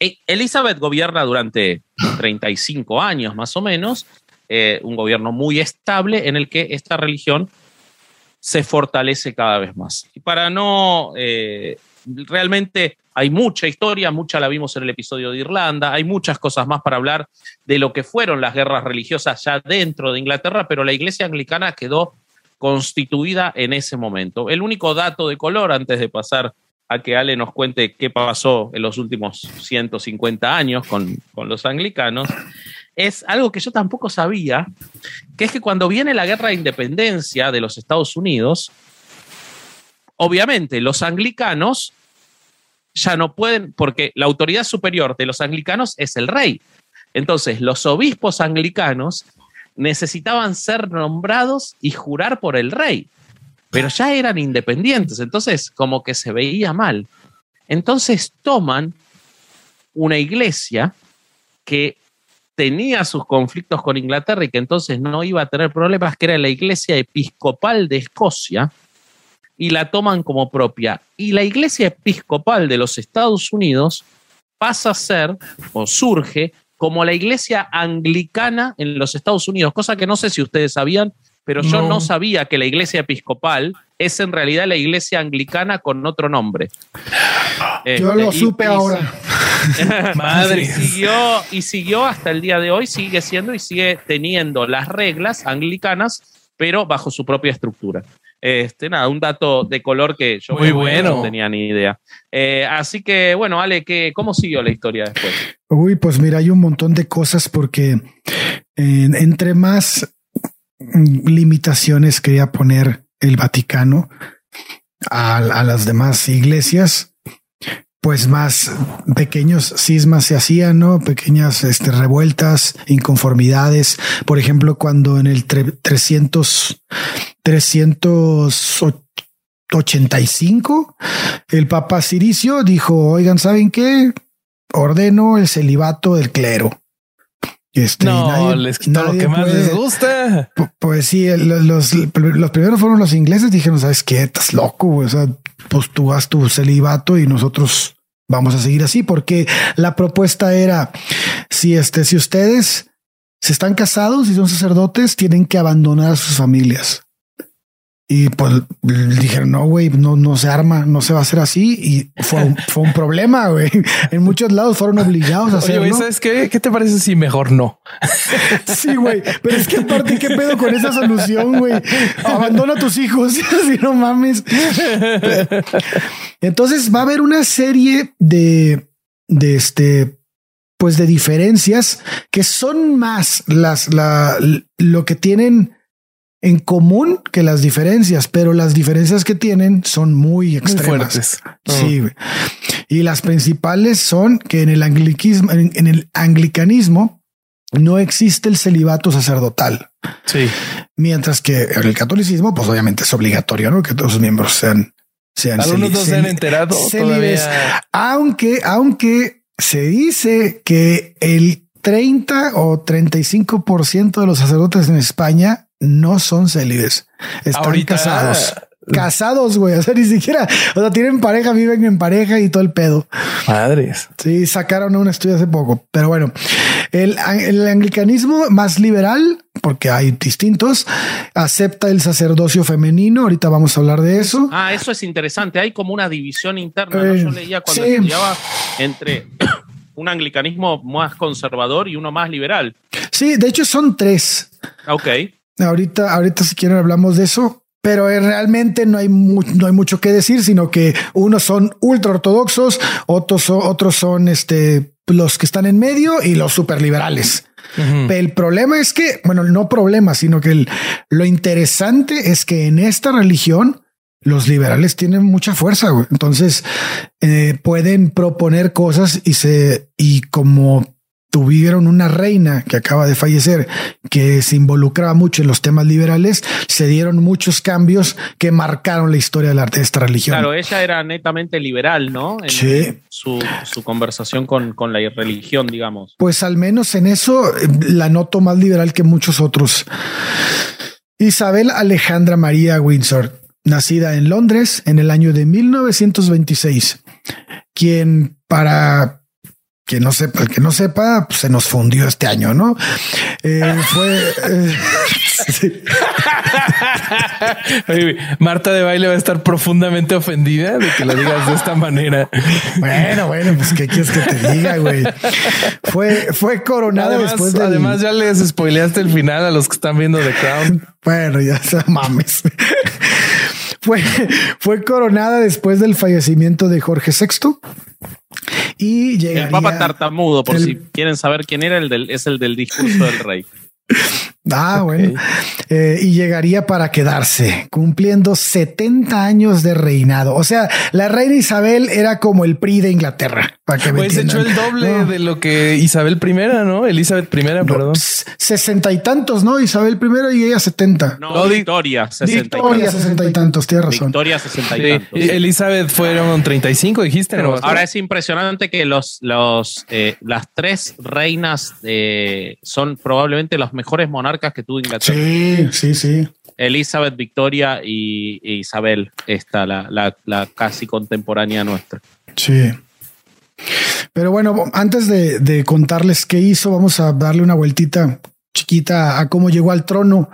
e-, Elizabeth gobierna durante 35 años más o menos, eh, un gobierno muy estable en el que esta religión se fortalece cada vez más. Y para no eh, realmente hay mucha historia, mucha la vimos en el episodio de Irlanda, hay muchas cosas más para hablar de lo que fueron las guerras religiosas ya dentro de Inglaterra, pero la iglesia anglicana quedó constituida en ese momento. El único dato de color antes de pasar a que Ale nos cuente qué pasó en los últimos 150 años con, con los anglicanos, es algo que yo tampoco sabía, que es que cuando viene la guerra de independencia de los Estados Unidos, obviamente los anglicanos ya no pueden, porque la autoridad superior de los anglicanos es el rey. Entonces, los obispos anglicanos necesitaban ser nombrados y jurar por el rey, pero ya eran independientes, entonces como que se veía mal. Entonces toman una iglesia que tenía sus conflictos con Inglaterra y que entonces no iba a tener problemas, que era la iglesia episcopal de Escocia, y la toman como propia. Y la Iglesia Episcopal de los Estados Unidos pasa a ser o surge como la Iglesia Anglicana en los Estados Unidos, cosa que no sé si ustedes sabían, pero yo no sabía que la Iglesia Episcopal es en realidad la Iglesia Anglicana con otro nombre. yo lo este, supe ahora. Madre. Y siguió, y siguió hasta el día de hoy, sigue siendo y sigue teniendo las reglas anglicanas, pero bajo su propia estructura. Este, nada, un dato de color que yo Muy bueno. no tenía ni idea. Eh, así que, bueno, Ale, ¿qué, ¿cómo siguió la historia después? Uy, pues mira, hay un montón de cosas porque entre más limitaciones quería poner el Vaticano a, a las demás iglesias, pues más pequeños cismas se hacían, ¿no? Pequeñas este, revueltas, inconformidades. Por ejemplo, cuando en el 300, 385, el Papa Ciricio dijo, oigan, ¿saben qué? Ordeno el celibato del clero. Este, no, les quitó lo que más les gusta. Pues sí, los, primeros fueron los ingleses. Dijeron, ¿sabes qué? Estás loco. O sea, pues tú haz tu celibato y nosotros vamos a seguir así, porque la propuesta era si este, si ustedes se están casados y son sacerdotes, tienen que abandonar a sus familias. Y pues dijeron, no, güey, no, no se arma, no se va a hacer así. Y fue un, fue un problema, güey. En muchos lados fueron obligados a hacerlo. Oye, ¿sabes qué? ¿Qué te parece si mejor no? Sí, güey. Pero es que aparte, ¿qué pedo con esa solución, güey? Abandona a tus hijos, si no mames. Entonces va a haber una serie de, de este, pues de diferencias que son más las, la, lo que tienen en común que las diferencias, pero las diferencias que tienen son muy extremas. Sí, y las principales son que en el anglicismo, en, el anglicanismo no existe el celibato sacerdotal. Sí. Mientras que en el catolicismo, pues obviamente es obligatorio, ¿no? Que todos sus miembros sean sean Algunos no se han enterado Aunque, aunque se dice que el 30 o 35% de los sacerdotes en España no son célibes. Están casados. Casados, güey. O sea, ni siquiera, o sea, tienen pareja, viven en pareja y todo el pedo. Madres. Sí, sacaron un estudio hace poco. Pero bueno, el, el anglicanismo más liberal, porque hay distintos, acepta el sacerdocio femenino. Ahorita vamos a hablar de eso. Ah, eso es interesante. Hay como una división interna. ¿no? Yo eh, leía cuando estudiaba entre un anglicanismo más conservador y uno más liberal. Sí, de hecho son tres. Ok. Ahorita, ahorita si quieren hablamos de eso, pero realmente no hay, no hay mucho que decir, sino que unos son ultra ortodoxos, otros, otros son este, los que están en medio y los superliberales. El problema es que, bueno, no problema, sino que lo interesante es que en esta religión los liberales tienen mucha fuerza. Entonces eh, pueden proponer cosas y se, y como tuvieron una reina que acaba de fallecer que se involucraba mucho en los temas liberales, se dieron muchos cambios que marcaron la historia de, la, de esta religión. Claro, ella era netamente liberal, ¿no? En sí. Su, su conversación con, con, la religión, digamos. Pues al menos en eso eh, la noto más liberal que muchos otros. Isabel Alejandra María Windsor, nacida en Londres en el año de 1926, quien para que no sepa, el que no sepa, pues, se nos fundió este año, ¿no? Eh, fue. Eh, Marta de baile va a estar profundamente ofendida de que lo digas de esta manera. Bueno, bueno, pues qué quieres que te diga, güey. Fue, fue coronada después de. Además, ya les spoileaste el final a los que están viendo The Crown. Bueno, ya se mames. fue, fue coronada después del fallecimiento de Jorge VI y llegaría, el Papa tartamudo, por si quieren saber quién era, el del, es el del discurso del rey. Ah, bueno. Eh, y llegaría para quedarse, cumpliendo 70 años de reinado. O sea, la reina Isabel era como el PRI de Inglaterra. Para que pues echó el doble de lo que Isabel I, ¿no? Elizabeth I, perdón. Sesenta y tantos, ¿no? Isabel I y ella 70. No, Victoria, sesenta Victoria, sesenta y tantos, tienes razón. Victoria, sesenta y tantos. Elizabeth fueron 35, dijiste. Pero ahora es impresionante que los, los, eh, las tres reinas eh, son probablemente los mejores monarcas que tuvo Inglaterra. Sí, sí, sí. Elizabeth, Victoria y, Isabel, esta, la, la, casi contemporánea nuestra. Sí. Pero bueno, antes de, contarles qué hizo, vamos a darle una vueltita chiquita a cómo llegó al trono,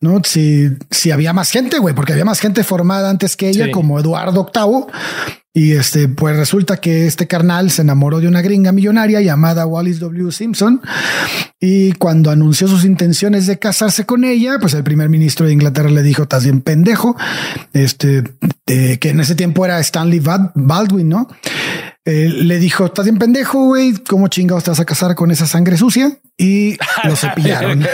¿no? Si, si había más gente, güey, porque había más gente formada antes que ella, como Eduardo VIII, y este, pues resulta que este carnal se enamoró de una gringa millonaria llamada Wallis W. Simpson. Y cuando anunció sus intenciones de casarse con ella, pues el primer ministro de Inglaterra le dijo, estás bien pendejo. Este, que en ese tiempo era Stanley Baldwin, ¿no? Eh, le dijo, estás bien pendejo, güey, ¿cómo chingados te vas a casar con esa sangre sucia? Y lo cepillaron.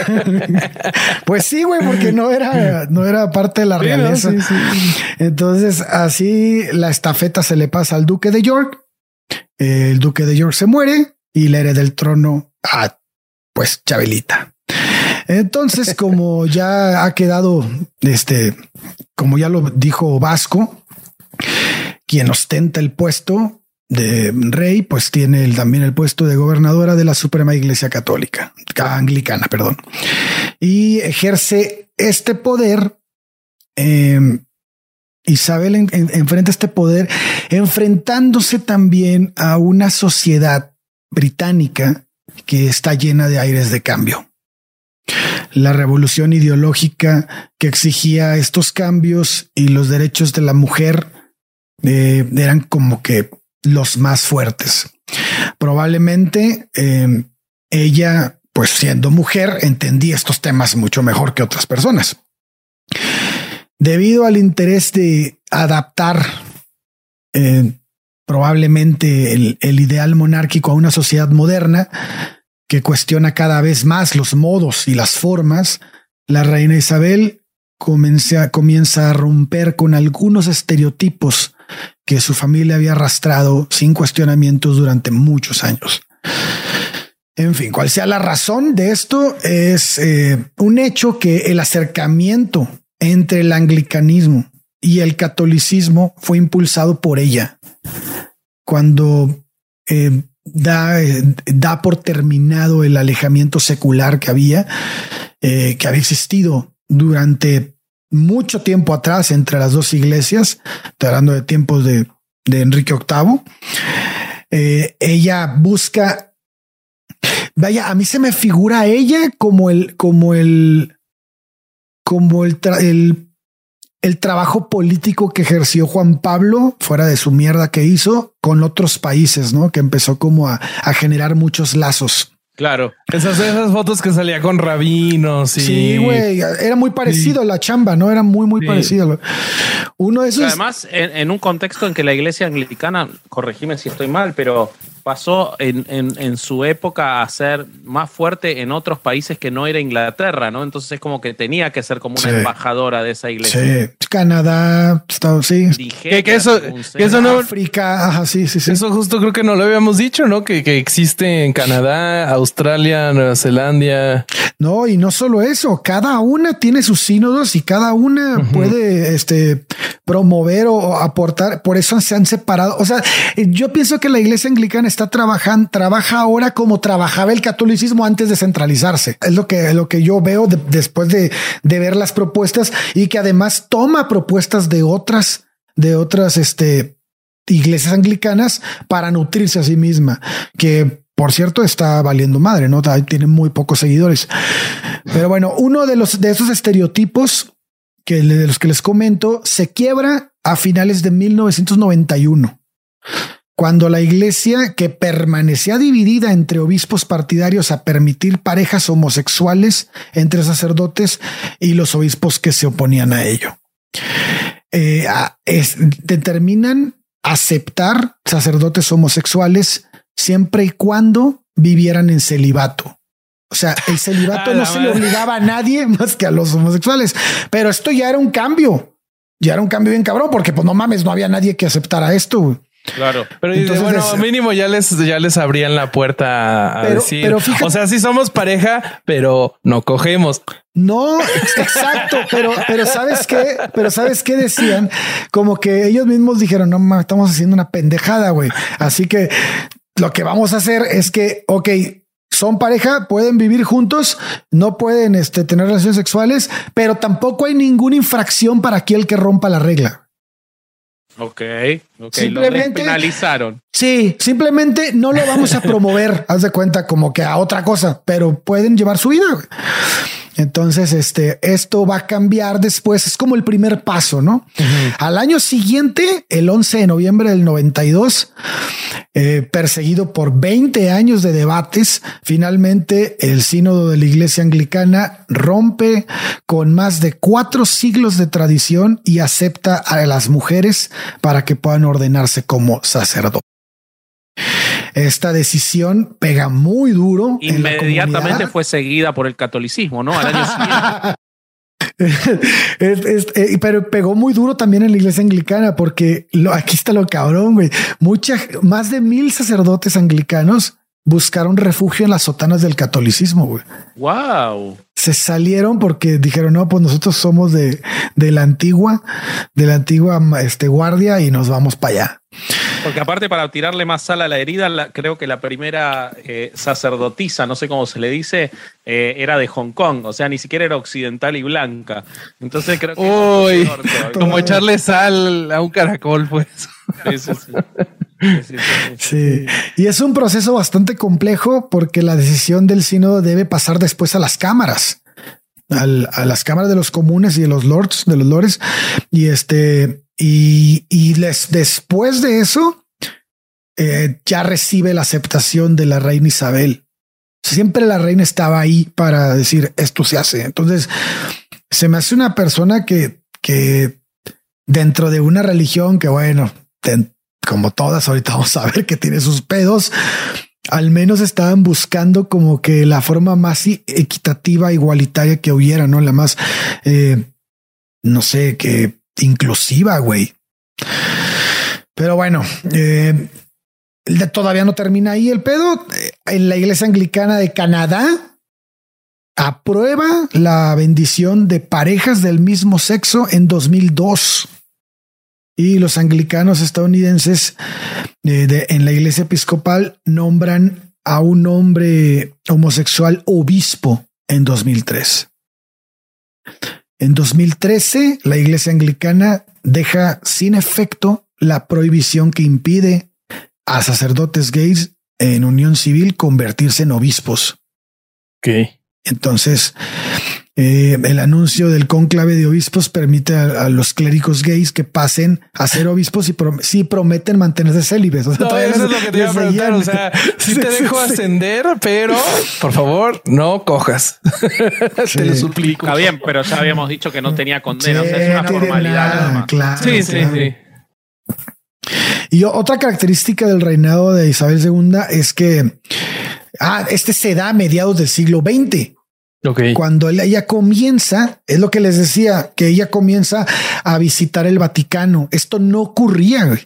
pues sí, güey, porque no era, no era parte de la realeza. Entonces, así la estafeta se le pasa al duque de York. El duque de York se muere y le hereda el trono a, pues, Chabelita. Entonces, como ya ha quedado, este, como ya lo dijo Vasco, quien ostenta el puesto de rey, pues tiene también el puesto de gobernadora de la Suprema Iglesia Católica, anglicana, perdón. Y ejerce este poder. Em, Isabel enfrenta este poder enfrentándose también a una sociedad británica que está llena de aires de cambio. La revolución ideológica que exigía estos cambios y los derechos de la mujer eh, eran como que los más fuertes. Probablemente eh, ella, pues siendo mujer, entendía estos temas mucho mejor que otras personas. Debido al interés de adaptar eh, probablemente el, ideal monárquico a una sociedad moderna que cuestiona cada vez más los modos y las formas, la reina Isabel comienza a romper con algunos estereotipos que su familia había arrastrado sin cuestionamientos durante muchos años. En fin, cual sea la razón de esto, es eh, un hecho que el acercamiento entre el anglicanismo y el catolicismo fue impulsado por ella. Cuando eh, da, da por terminado el alejamiento secular que había, eh, que había existido durante mucho tiempo atrás entre las dos iglesias, hablando de tiempos de, Enrique VIII. Eh, ella busca, vaya, a mí se me figura a ella como el, como el, como el, el, el trabajo político que ejerció Juan Pablo fuera de su mierda que hizo con otros países, ¿no? Que empezó como a, a generar muchos lazos. Claro. Esas, esas fotos que salía con rabinos. Y... Sí, güey. Era muy parecido a la chamba, ¿no? Era muy, muy Sí. parecido. Uno de esos. Además, en, en un contexto en que la iglesia anglicana, corregime si estoy mal, pero pasó en, en- en su época a ser más fuerte en otros países que no era Inglaterra, ¿no? Entonces es como que tenía que ser como una Sí. embajadora de esa iglesia. Sí. Canadá, Estados Unidos, Nigeria, Que- que eso- que eso no- África. Ajá, sí, sí, sí. Eso justo creo que no lo habíamos dicho, ¿no? Que, que existe en Canadá, Australia, Nueva Zelanda. No, y no solo eso, cada una tiene sus sínodos y cada una puede este, promover o aportar. Por eso se han separado. O sea, eh, yo pienso que la iglesia anglicana está trabajando, trabaja ahora como trabajaba el catolicismo antes de centralizarse. Es lo que, lo que yo veo de- después de, de ver las propuestas y que además toma propuestas de otras, de otras, este, iglesias anglicanas para nutrirse a sí misma, que por cierto está valiendo madre, ¿no? Tiene muy pocos seguidores. Pero bueno, uno de los de esos estereotipos que de los que les comento se quiebra a finales de 1991. Cuando la iglesia, que permanecía dividida entre obispos partidarios a permitir parejas homosexuales entre sacerdotes y los obispos que se oponían a ello, eh, es- determinan aceptar sacerdotes homosexuales siempre y cuando vivieran en celibato. O sea, el celibato no se le obligaba a nadie más que a los homosexuales. Pero esto ya era un cambio. Ya era un cambio bien cabrón, porque pues no mames, no había nadie que aceptara esto. Claro. Pero dice, Entonces, bueno, es- mínimo ya les, ya les abrían la puerta a Pero- decir. pero fíjate- o sea, sí somos pareja, pero no cogemos. No, exacto, pero, pero sabes qué, pero sabes qué decían, como que ellos mismos dijeron, no mames, estamos haciendo una pendejada, güey. Así que lo que vamos a hacer es que, ok, son pareja, pueden vivir juntos, no pueden este, tener relaciones sexuales, pero tampoco hay ninguna infracción para aquel que rompa la regla. Ok, ok. Simplemente- Lo. Sí, simplemente no lo vamos a promover, haz de cuenta como que a otra cosa, pero pueden llevar su vida. Entonces, este, esto va a cambiar después. Es como el primer paso, ¿no? Al año siguiente, el 11 de noviembre del 92, eh, perseguido por 20 años de debates, finalmente el sínodo de la iglesia anglicana rompe con más de cuatro siglos de tradición y acepta a las mujeres para que puedan ordenarse como sacerdotes. Esta decisión pega muy duro. en la Inmediatamente fue seguida por el catolicismo, ¿no? Al año siguiente. Es- es- eh, pero pegó muy duro también en la iglesia anglicana, porque lo, aquí está lo cabrón, güey. Muchas, más de mil sacerdotes anglicanos buscaron refugio en las sotanas del catolicismo, güey. wow. Se salieron porque dijeron, no, pues nosotros somos de, de la antigua, de la antigua este, guardia y nos vamos para allá. Porque aparte para tirarle más sal a la herida, la- creo que la primera eh, sacerdotisa, no sé cómo se le dice, eh, era de Hong Kong, o sea, ni siquiera era occidental y blanca. Entonces creo que... Uy, como echarle sal a un caracol, pues. Sí, sí, sí. Sí. Y es un proceso bastante complejo porque la decisión del sínodo debe pasar después a las cámaras, al- a las cámaras de los comunes y de los lords, de los lores. Y este, y, y les, después de eso, eh, ya recibe la aceptación de la reina Isabel. Siempre la reina estaba ahí para decir esto se hace. Entonces se me hace una persona que, que dentro de una religión que bueno, como todas, ahorita vamos a ver que tiene sus pedos. Al menos estaban buscando como que la forma más equitativa, igualitaria que hubiera, no la más, eh, no sé, que inclusiva, güey. Pero bueno, eh, todavía no termina ahí el pedo. Eh, En la iglesia anglicana de Canadá aprueba la bendición de parejas del mismo sexo en 2002. Y los anglicanos estadounidenses eh, en la iglesia episcopal nombran a un hombre homosexual obispo en 2003. En 2013, la iglesia anglicana deja sin efecto la prohibición que impide a sacerdotes gays en unión civil convertirse en obispos. Ok. Entonces, eh, el anuncio del conclave de obispos permite a, los clérigos gays que pasen a ser obispos y si prometen mantenerse célibes. eso es lo que te iba a preguntar. O sea, si te dejo ascender, pero por favor, no cojas. te lo suplico. Está bien, pero ya habíamos dicho que no tenía condena. es una formalidad. claro, sí, sí, sí. Y otra característica del reinado de Isabel II es que ah, este se da a mediados del siglo XX. Cuando ella comienza, es lo que les decía, que ella comienza a visitar el Vaticano. Esto no ocurría.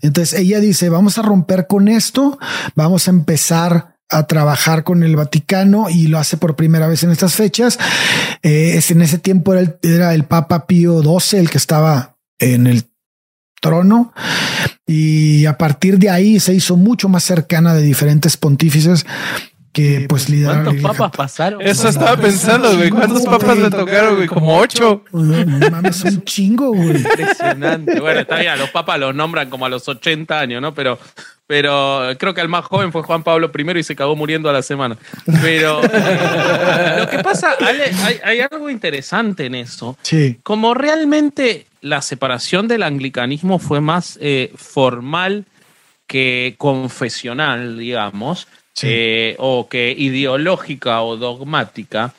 Entonces ella dice, vamos a romper con esto, vamos a empezar a trabajar con el Vaticano y lo hace por primera vez en estas fechas. Eh, es en ese tiempo era el, era el Papa Pío XII el que estaba en el trono y a partir de ahí se hizo mucho más cercana de diferentes pontífices que pues lideraron. ¿Cuántos papas pasaron? Eso estaba pensando, güey. ¿Cuántos papas le tocaron, güey? Como ocho. Mames, un chingo, güey. Impresionante. Bueno, está bien, los papas los nombran como a los 80 años, ¿no? Pero, pero creo que el más joven fue Juan Pablo I y se acabó muriendo a la semana. Pero lo que pasa, Ale, hay, algo interesante en eso. Sí. Como realmente la separación del anglicanismo fue más eh, formal que confesional, digamos, eh, o que ideológica o dogmática,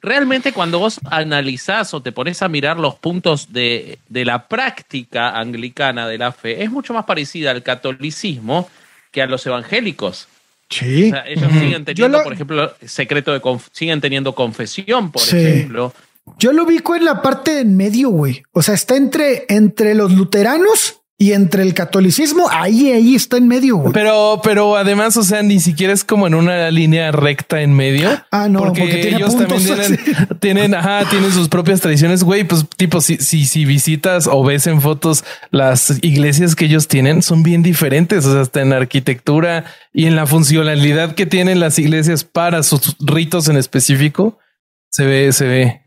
realmente cuando vos analizás o te pones a mirar los puntos de, la práctica anglicana de la fe, es mucho más parecida al catolicismo que a los evangélicos. Sí. ellos siguen teniendo, por ejemplo, secreto de siguen teniendo confesión, por ejemplo. Yo lo ubico en la parte en medio, güey. O sea, está entre, entre los luteranos y entre el catolicismo, ahí, ahí está en medio. Pero, pero además, o sea, ni siquiera es como en una línea recta en medio. Ah, no, porque, ellos también tienen, tienen, ajá, tienen sus propias tradiciones, güey. Pues tipo, si, si, si visitas o ves en fotos las iglesias que ellos tienen, son bien diferentes. O sea, hasta en arquitectura y en la funcionalidad que tienen las iglesias para sus ritos en específico, se ve, se ve.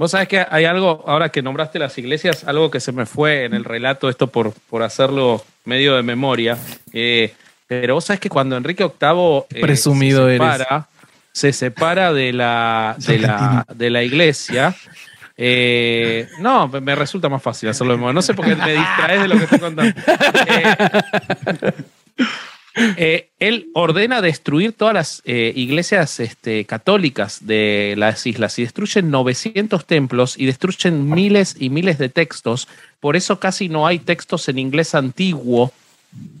Vos sabés que hay algo, ahora que nombraste las iglesias, algo que se me fue en el relato, esto por, por hacerlo medio de memoria. Eh, pero vos sabés que cuando Enrique VIII eh, Presumido se, separa, se separa de la, de la, de la iglesia, eh, no, me resulta más fácil hacerlo de memoria. No sé por qué me distraes de lo que estoy contando. Eh, él ordena destruir todas las eh, iglesias este, católicas de las islas y destruyen 900 templos y destruyen miles y miles de textos. Por eso casi no hay textos en inglés antiguo,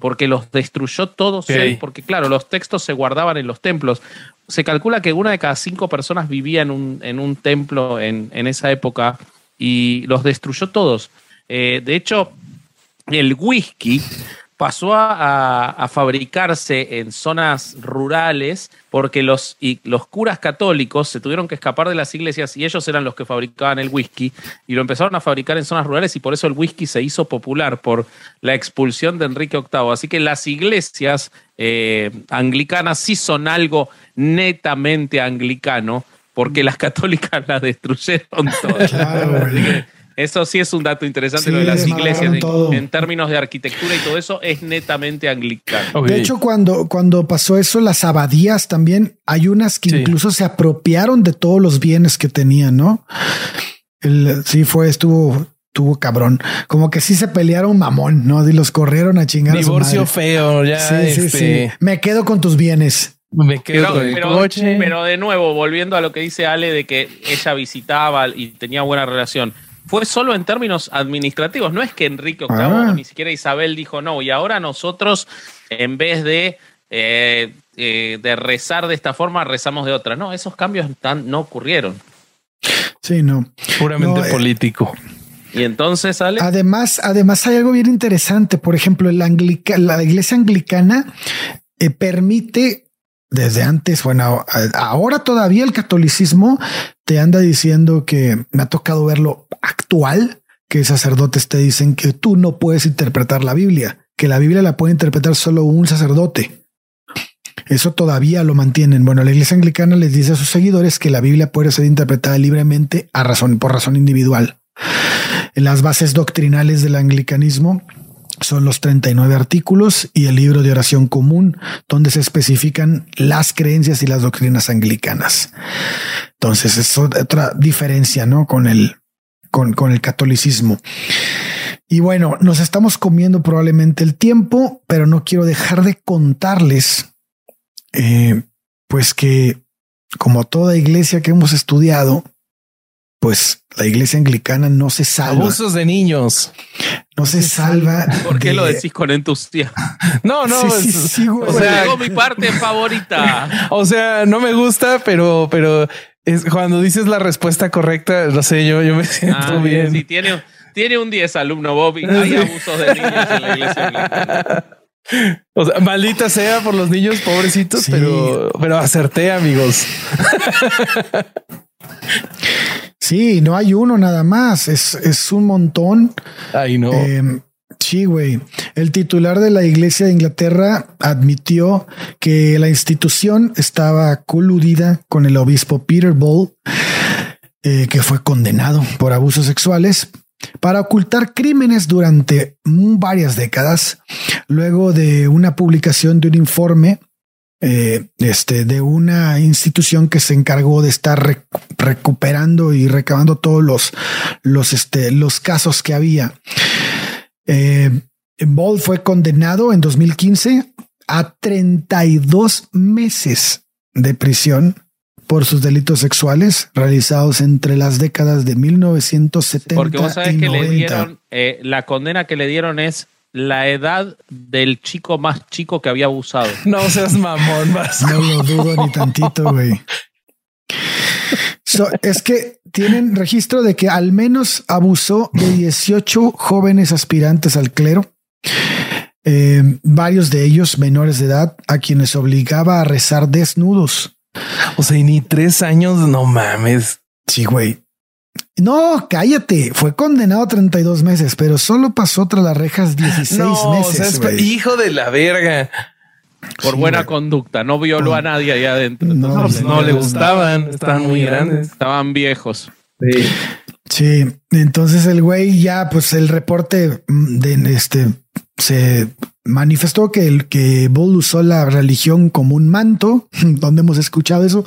porque los destruyó todos porque claro, los textos se guardaban en los templos. Se calcula que una de cada cinco personas vivía en un, en un templo en, esa época y los destruyó todos. Eh, de hecho, el whisky pasó a, fabricarse en zonas rurales porque los, y los curas católicos se tuvieron que escapar de las iglesias y ellos eran los que fabricaban el whisky y lo empezaron a fabricar en zonas rurales y por eso el whisky se hizo popular por la expulsión de Enrique VIII. Así que las iglesias eh, anglicanas sí son algo netamente anglicano porque las católicas las destruyeron todas. Eso sí es un dato interesante, lo de las iglesias, en, términos de arquitectura y todo eso, es netamente anglicano. De hecho, cuando, cuando pasó eso, las abadías también, hay unas que incluso se apropiaron de todos los bienes que tenían, ¿no? El, sí fue, estuvo, tuvo cabrón. Como que sí se pelearon mamón, ¿no? Y los corrieron a chingar. Divorcio feo, ya. Sí, sí, sí. Este, Me quedo con tus bienes. Me quedo con el coche. Pero de nuevo, volviendo a lo que dice Ale de que ella visitaba y tenía buena relación fue solo en términos administrativos. No es que Enrique VIII ah. ni siquiera Isabel dijo no, y ahora nosotros, en vez de, eh, eh, de rezar de esta forma, rezamos de otra. No, esos cambios no ocurrieron. Sí, no. Puramente eh, político. Y entonces sale. Además, además hay algo bien interesante. Por ejemplo, la iglesia anglicana permite desde antes, bueno, ahora todavía el catolicismo te anda diciendo que me ha tocado verlo actual, que sacerdotes te dicen que tú no puedes interpretar la Biblia, que la Biblia la puede interpretar solo un sacerdote. Eso todavía lo mantienen. Bueno, la iglesia anglicana les dice a sus seguidores que la Biblia puede ser interpretada libremente a razón, por razón individual. En las bases doctrinales del anglicanismo son los 39 artículos y el libro de oración común, donde se especifican las creencias y las doctrinas anglicanas. Entonces, es otra diferencia, ¿no? Con el, con, con el catolicismo. Y bueno, nos estamos comiendo probablemente el tiempo, pero no quiero dejar de contarles, eh, pues que como toda iglesia que hemos estudiado, pues la iglesia anglicana no se salva. Abusos de niños. No se salva. ¿Por qué lo decís con entusiasmo? No, no. Sí, sí, sí, güey. O sea, mi parte favorita. O sea, no me gusta, pero, pero es cuando dices la respuesta correcta, no sé, yo, yo me siento Ah, bien. sí, tiene, tiene un 10 alumno, Bobby. Hay abusos de niños en la iglesia. anglicana. O sea, maldita sea por los niños pobrecitos, Sí. pero, pero acerté, amigos. Sí, no hay uno nada más. Es, es un montón. Ay, no. Eh, sí, güey. El titular de la Iglesia de Inglaterra admitió que la institución estaba coludida con el obispo Peter Ball, eh, que fue condenado por abusos sexuales para ocultar crímenes durante varias décadas, luego de una publicación de un informe eh, este, de una institución que se encargó de estar rec- recuperando y recabando todos los, los, este, los casos que había. Eh, Ball fue condenado en 2015 a 32 meses de prisión por sus delitos sexuales realizados entre las décadas de 1970 Porque vos y que le 90. dieron, eh, la condena que le dieron es la edad del chico más chico que había abusado. No seas mamón, más. No lo dudo ni tantito, güey. So, es que tienen registro de que al menos abusó de 18 jóvenes aspirantes al clero, eh, varios de ellos menores de edad, a quienes obligaba a rezar desnudos. O sea, y ni tres años, no mames. Sí, güey. No, cállate. Fue condenado a 32 meses, pero solo pasó tras las rejas 16 no, o sea, meses. hijo de la verga. Por Sí, buena conducta. No violó a nadie allá adentro. No, No, pues Entonces, no le gustaban, estaban muy grandes. Estaban viejos. Sí, entonces el güey ya, pues el reporte de este se manifestó que el que Bull usó la religión como un manto, donde hemos escuchado eso,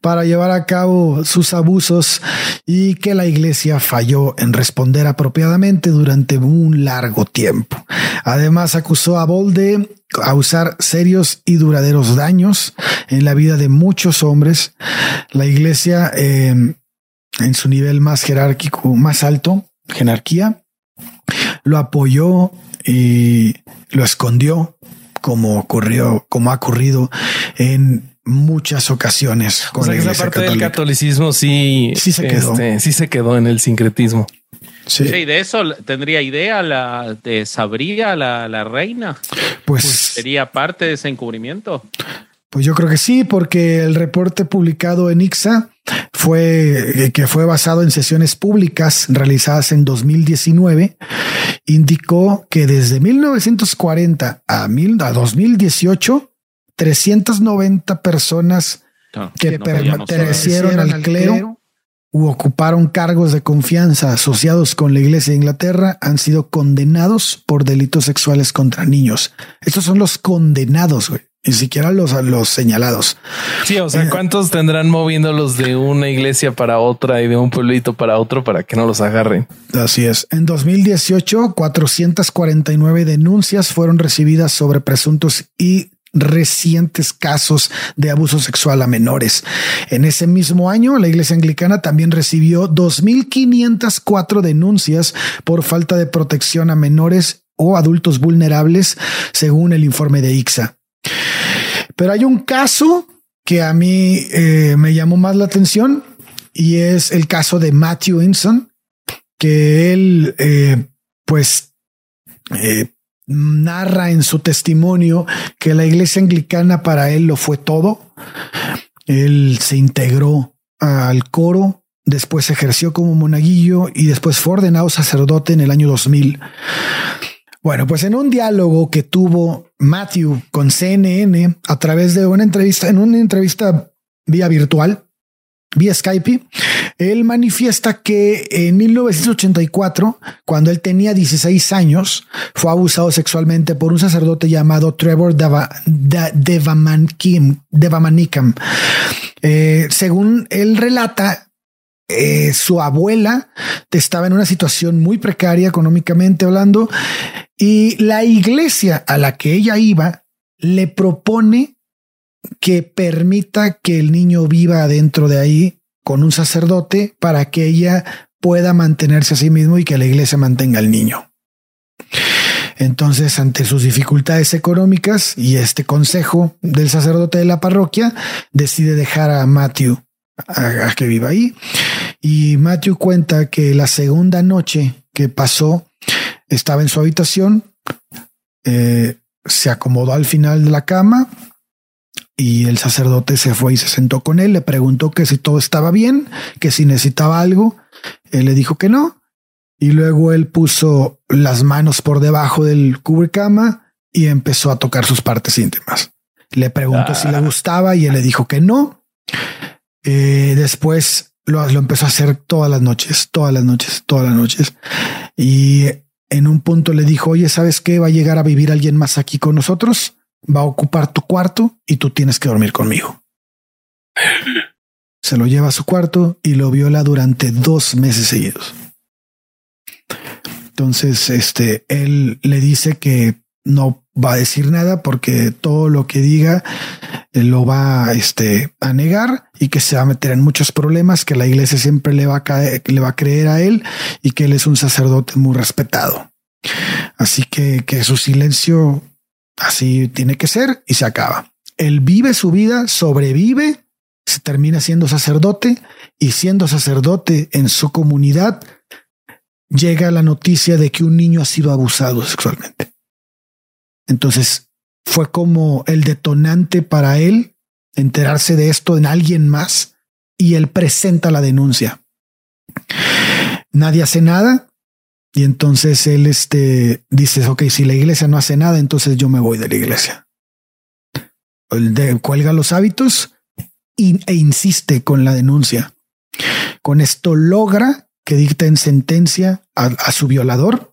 para llevar a cabo sus abusos y que la iglesia falló en responder apropiadamente durante un largo tiempo. Además acusó a Bull de causar serios y duraderos daños en la vida de muchos hombres. La iglesia eh, en su nivel más jerárquico, más alto, jerarquía, lo apoyó y lo escondió como ocurrió, como ha ocurrido en muchas ocasiones O con sea, la que esa iglesia parte del católica. catolicismo sí, Sí se quedó. este, sí se quedó en el sincretismo. Sí, Sí, de eso tendría idea la de sabría la, la reina. pues, ¿Sería parte de ese encubrimiento? Pues yo creo que sí, porque el reporte publicado en IXA fue eh, que fue basado en sesiones públicas realizadas en 2019 indicó que desde 1940 a, mil, a 2018 390 personas No, que no pertenecieron al clero u ocuparon cargos de confianza asociados con la Iglesia de Inglaterra han sido condenados por delitos sexuales contra niños. Estos son los condenados, güey. Ni siquiera los, los señalados. Sí, o sea, Eh. ¿cuántos tendrán moviéndolos de una iglesia para otra y de un pueblito para otro para que no los agarren? Así es. En 2018, 449 denuncias fueron recibidas sobre presuntos y recientes casos de abuso sexual a menores. En ese mismo año, la Iglesia Anglicana también recibió 2.504 denuncias por falta de protección a menores o adultos vulnerables, según el informe de IXA. Pero hay un caso que a mí eh, me llamó más la atención y es el caso de Matthew Inson, que él, eh, pues, eh, narra en su testimonio que la iglesia anglicana para él lo fue todo. Él se integró al coro después ejerció como monaguillo y después fue ordenado sacerdote en el año 2000. Bueno, pues en un diálogo que tuvo Matthew con CNN a través de una entrevista, en una entrevista vía virtual, vía Skype, él manifiesta que en 1984, cuando él tenía 16 años, fue abusado sexualmente por un sacerdote llamado Trevor Devamanikam. Eh, según él relata, eh, su abuela estaba en una situación muy precaria económicamente hablando y la iglesia a la que ella iba le propone que permita que el niño viva dentro de ahí con un sacerdote para que ella pueda mantenerse a sí mismo y que la iglesia mantenga al niño. Entonces, ante sus dificultades económicas y este consejo del sacerdote de la parroquia, decide dejar a Matthew a, que viva ahí. Y Matthew cuenta que la segunda noche que pasó, estaba en su habitación, eh, se acomodó al final de la cama, y el sacerdote se fue y se sentó con él, le preguntó que si todo estaba bien, que si necesitaba algo. Él le dijo que no. Y luego él puso las manos por debajo del cubrecama y empezó a tocar sus partes íntimas. Le preguntó si le ah. gustaba y él le dijo que no. Eh, después lo, lo empezó a hacer todas las noches, todas las noches, todas las noches. Y en un punto le dijo, oye, ¿sabes qué? Va a llegar a vivir alguien más aquí con nosotros va a ocupar tu cuarto y tú tienes que dormir conmigo. Se lo lleva a su cuarto y lo viola durante dos meses seguidos. Entonces, este, él le dice que no va a decir nada porque todo lo que diga lo va este, a negar y que se va a meter en muchos problemas, que la iglesia siempre le va a caer, le va a creer a él y que él es un sacerdote muy respetado. Así que, que su silencio Así tiene que ser y se acaba. Él vive su vida, sobrevive, se termina siendo sacerdote y siendo sacerdote en su comunidad, llega la noticia de que un niño ha sido abusado sexualmente. Entonces fue como el detonante para él enterarse de esto en alguien más y él presenta la denuncia. Nadie hace nada, y entonces él este, dice, ok, si la iglesia no hace nada, entonces yo me voy de la iglesia. Él cuelga los hábitos e insiste con la denuncia. Con esto logra que dicta en sentencia a, su violador,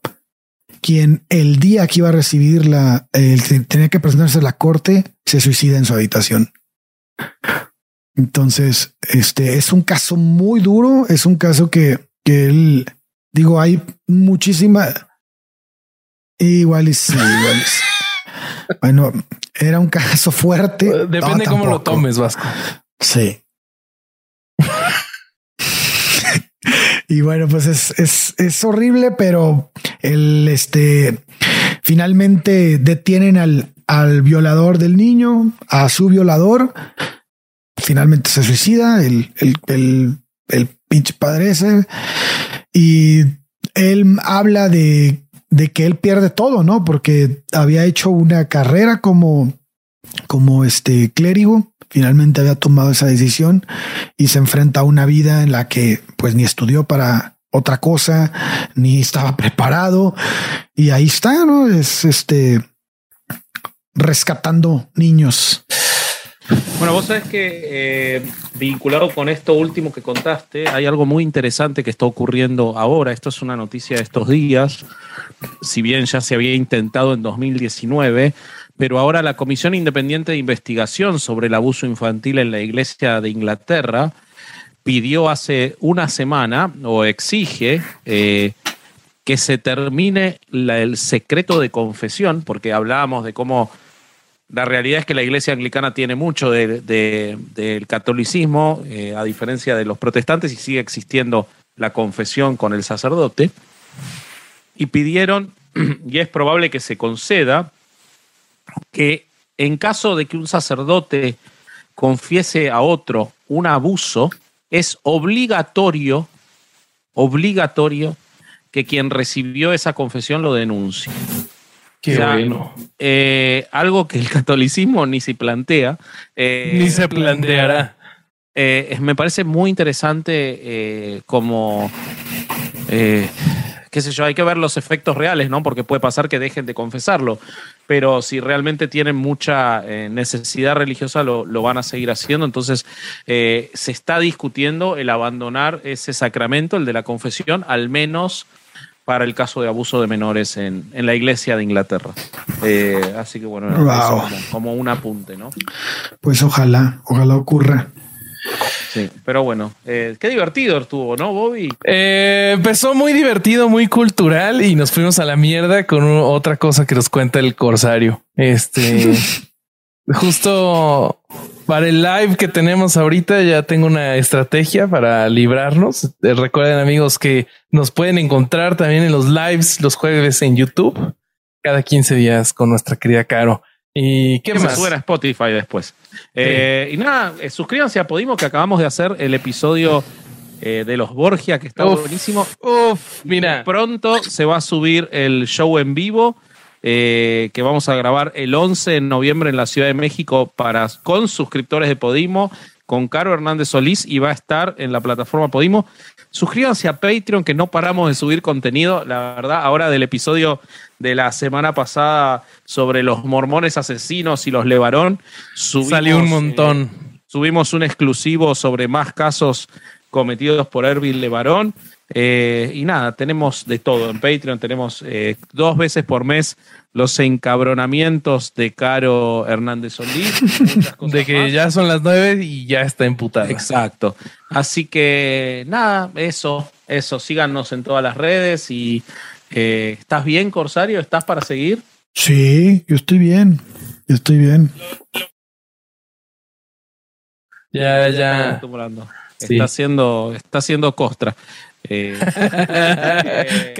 quien el día que iba a recibir la, tenía que presentarse a la corte, se suicida en su habitación. Entonces, este es un caso muy duro, es un caso que, que él Digo, hay muchísima. Igual sí, igual Bueno, era un caso fuerte. Depende cómo lo tomes, Vasco. Sí. y bueno, pues es, es, es horrible, pero el este finalmente detienen al, al violador del niño, a su violador. Finalmente se suicida el, el, el, pinche padre ese. Y él habla de, de que él pierde todo, ¿no? Porque había hecho una carrera como, como este clérigo, finalmente había tomado esa decisión y se enfrenta a una vida en la que pues ni estudió para otra cosa, ni estaba preparado y ahí está, ¿no? Es este rescatando niños. Bueno, vos sabés que eh, vinculado con esto último que contaste, hay algo muy interesante que está ocurriendo ahora. Esto es una noticia de estos días, si bien ya se había intentado en 2019, pero ahora la Comisión Independiente de Investigación sobre el Abuso Infantil en la Iglesia de Inglaterra pidió hace una semana o exige eh, que se termine el secreto de confesión, porque hablábamos de cómo la realidad es que la iglesia anglicana tiene mucho del catolicismo, eh, a diferencia de los protestantes, y sigue existiendo la confesión con el sacerdote. Y pidieron, y es probable que se conceda, que en caso de que un sacerdote confiese a otro un abuso, es obligatorio, obligatorio que quien recibió esa confesión lo denuncie. Qué bueno. Eh, algo que el catolicismo ni se plantea. Eh, ni se planteará. eh, me parece muy interesante como, qué sé yo, hay que ver los efectos reales, ¿no? Porque puede pasar que dejen de confesarlo, pero si realmente tienen mucha necesidad religiosa lo, lo, van a seguir haciendo, entonces se está discutiendo el abandonar ese sacramento, el de la confesión, al menos para el caso de abuso de menores en, en la iglesia de Inglaterra. así que bueno, como, como un apunte, ¿no? Pues ojalá, ojalá ocurra. Sí, pero bueno, eh, qué divertido estuvo, ¿no, Bobby? Eh, empezó muy divertido, muy cultural y nos fuimos a la mierda con otra cosa que nos cuenta el Corsario. Este, justo para el live que tenemos ahorita ya tengo una estrategia para librarnos. Eh, recuerden amigos que nos pueden encontrar también en los lives los jueves en YouTube cada 15 días con nuestra querida Caro. ¿Y qué más? Se Spotify después. Eh, y nada, eh, suscríbanse a Podimo que acabamos de hacer el episodio eh, de los Borgia, que está buenísimo. Uf, mira. Pronto se va a subir el show en vivo. que vamos a grabar el 11 de noviembre en la Ciudad de México para, con suscriptores de Podimo con Caro Hernández Solís y va a estar en la plataforma Podimo. Suscríbanse a Patreon, que no paramos de subir contenido. La verdad, ahora del episodio de la semana pasada sobre los mormones asesinos y los Levarón, salió un montón. Eh, subimos un exclusivo sobre más casos cometidos por Ervin Levarón. Eh, y nada, tenemos de todo en Patreon, tenemos eh, dos veces por mes los encabronamientos de Caro Hernández Solís. de que ya son las nueve y ya está emputada. Exacto. Así que nada, eso, eso, síganos en todas las redes y eh, ¿estás bien, Corsario? ¿Estás para seguir? Sí, yo estoy bien, yo estoy bien. Ya, ya. Está haciendo, está haciendo costra. Eh,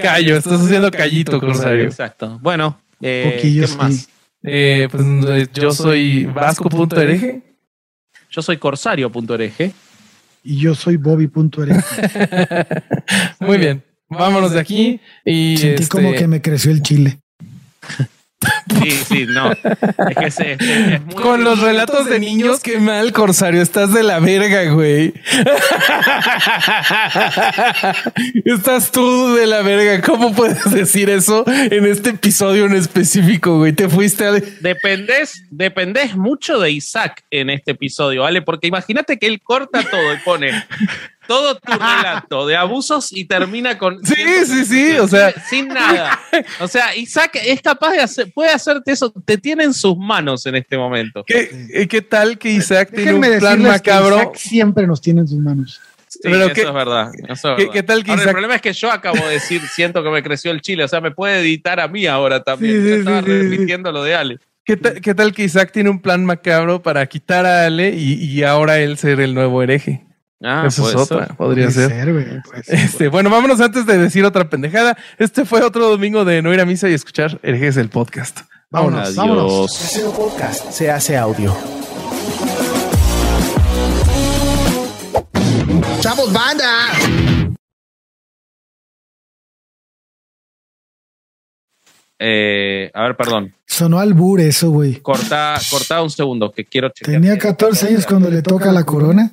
Callo, estás haciendo callito, Corsario. Exacto. Bueno, eh, ¿qué más? Eh, pues yo soy vasco.org. Yo soy corsario.org. Y yo soy bobby.org. Muy bien. Vámonos de aquí. Y Sentí como este que me creció el chile. Sí, sí, no. Es que es, Con los relatos de niños, qué mal, Corsario. Estás de la verga, güey. Estás tú de la verga. ¿Cómo puedes decir eso en este episodio en específico, güey? Te fuiste a... Dependes, dependes mucho de Isaac en este episodio, ¿vale? Porque imagínate que él corta todo y pone todo tu relato de abusos y termina con. Sí, sí, sí. O sea. Sin nada. O sea, Isaac es capaz de hacer, puede hacerte eso, te tiene en sus manos en este momento. ¿Qué, eh, qué tal que Isaac tiene un plan macabro? Isaac siempre nos tiene en sus manos. Sí, Pero eso, es verdad, ¿qué, tal que Isaac... El problema es que yo acabo de decir, siento que me creció el chile, o sea, me puede editar a mí ahora también. yo estaba repitiendo lo de Ale. ¿Qué, ¿Qué, tal que Isaac tiene un plan macabro para quitar a Ale y, y ahora él ser el nuevo hereje? Ah, Eso es otra, podría ser. este, bueno, vámonos antes de decir otra pendejada. Este fue otro domingo de no ir a misa y escuchar Herejes el podcast. Vámonos, Adiós. vámonos. podcast se hace audio. ¡Chavos, banda! Eh, a ver, perdón. Sonó albur eso, güey. Corta, corta un segundo, que quiero checar. Tenía 14 años cuando le toca la corona.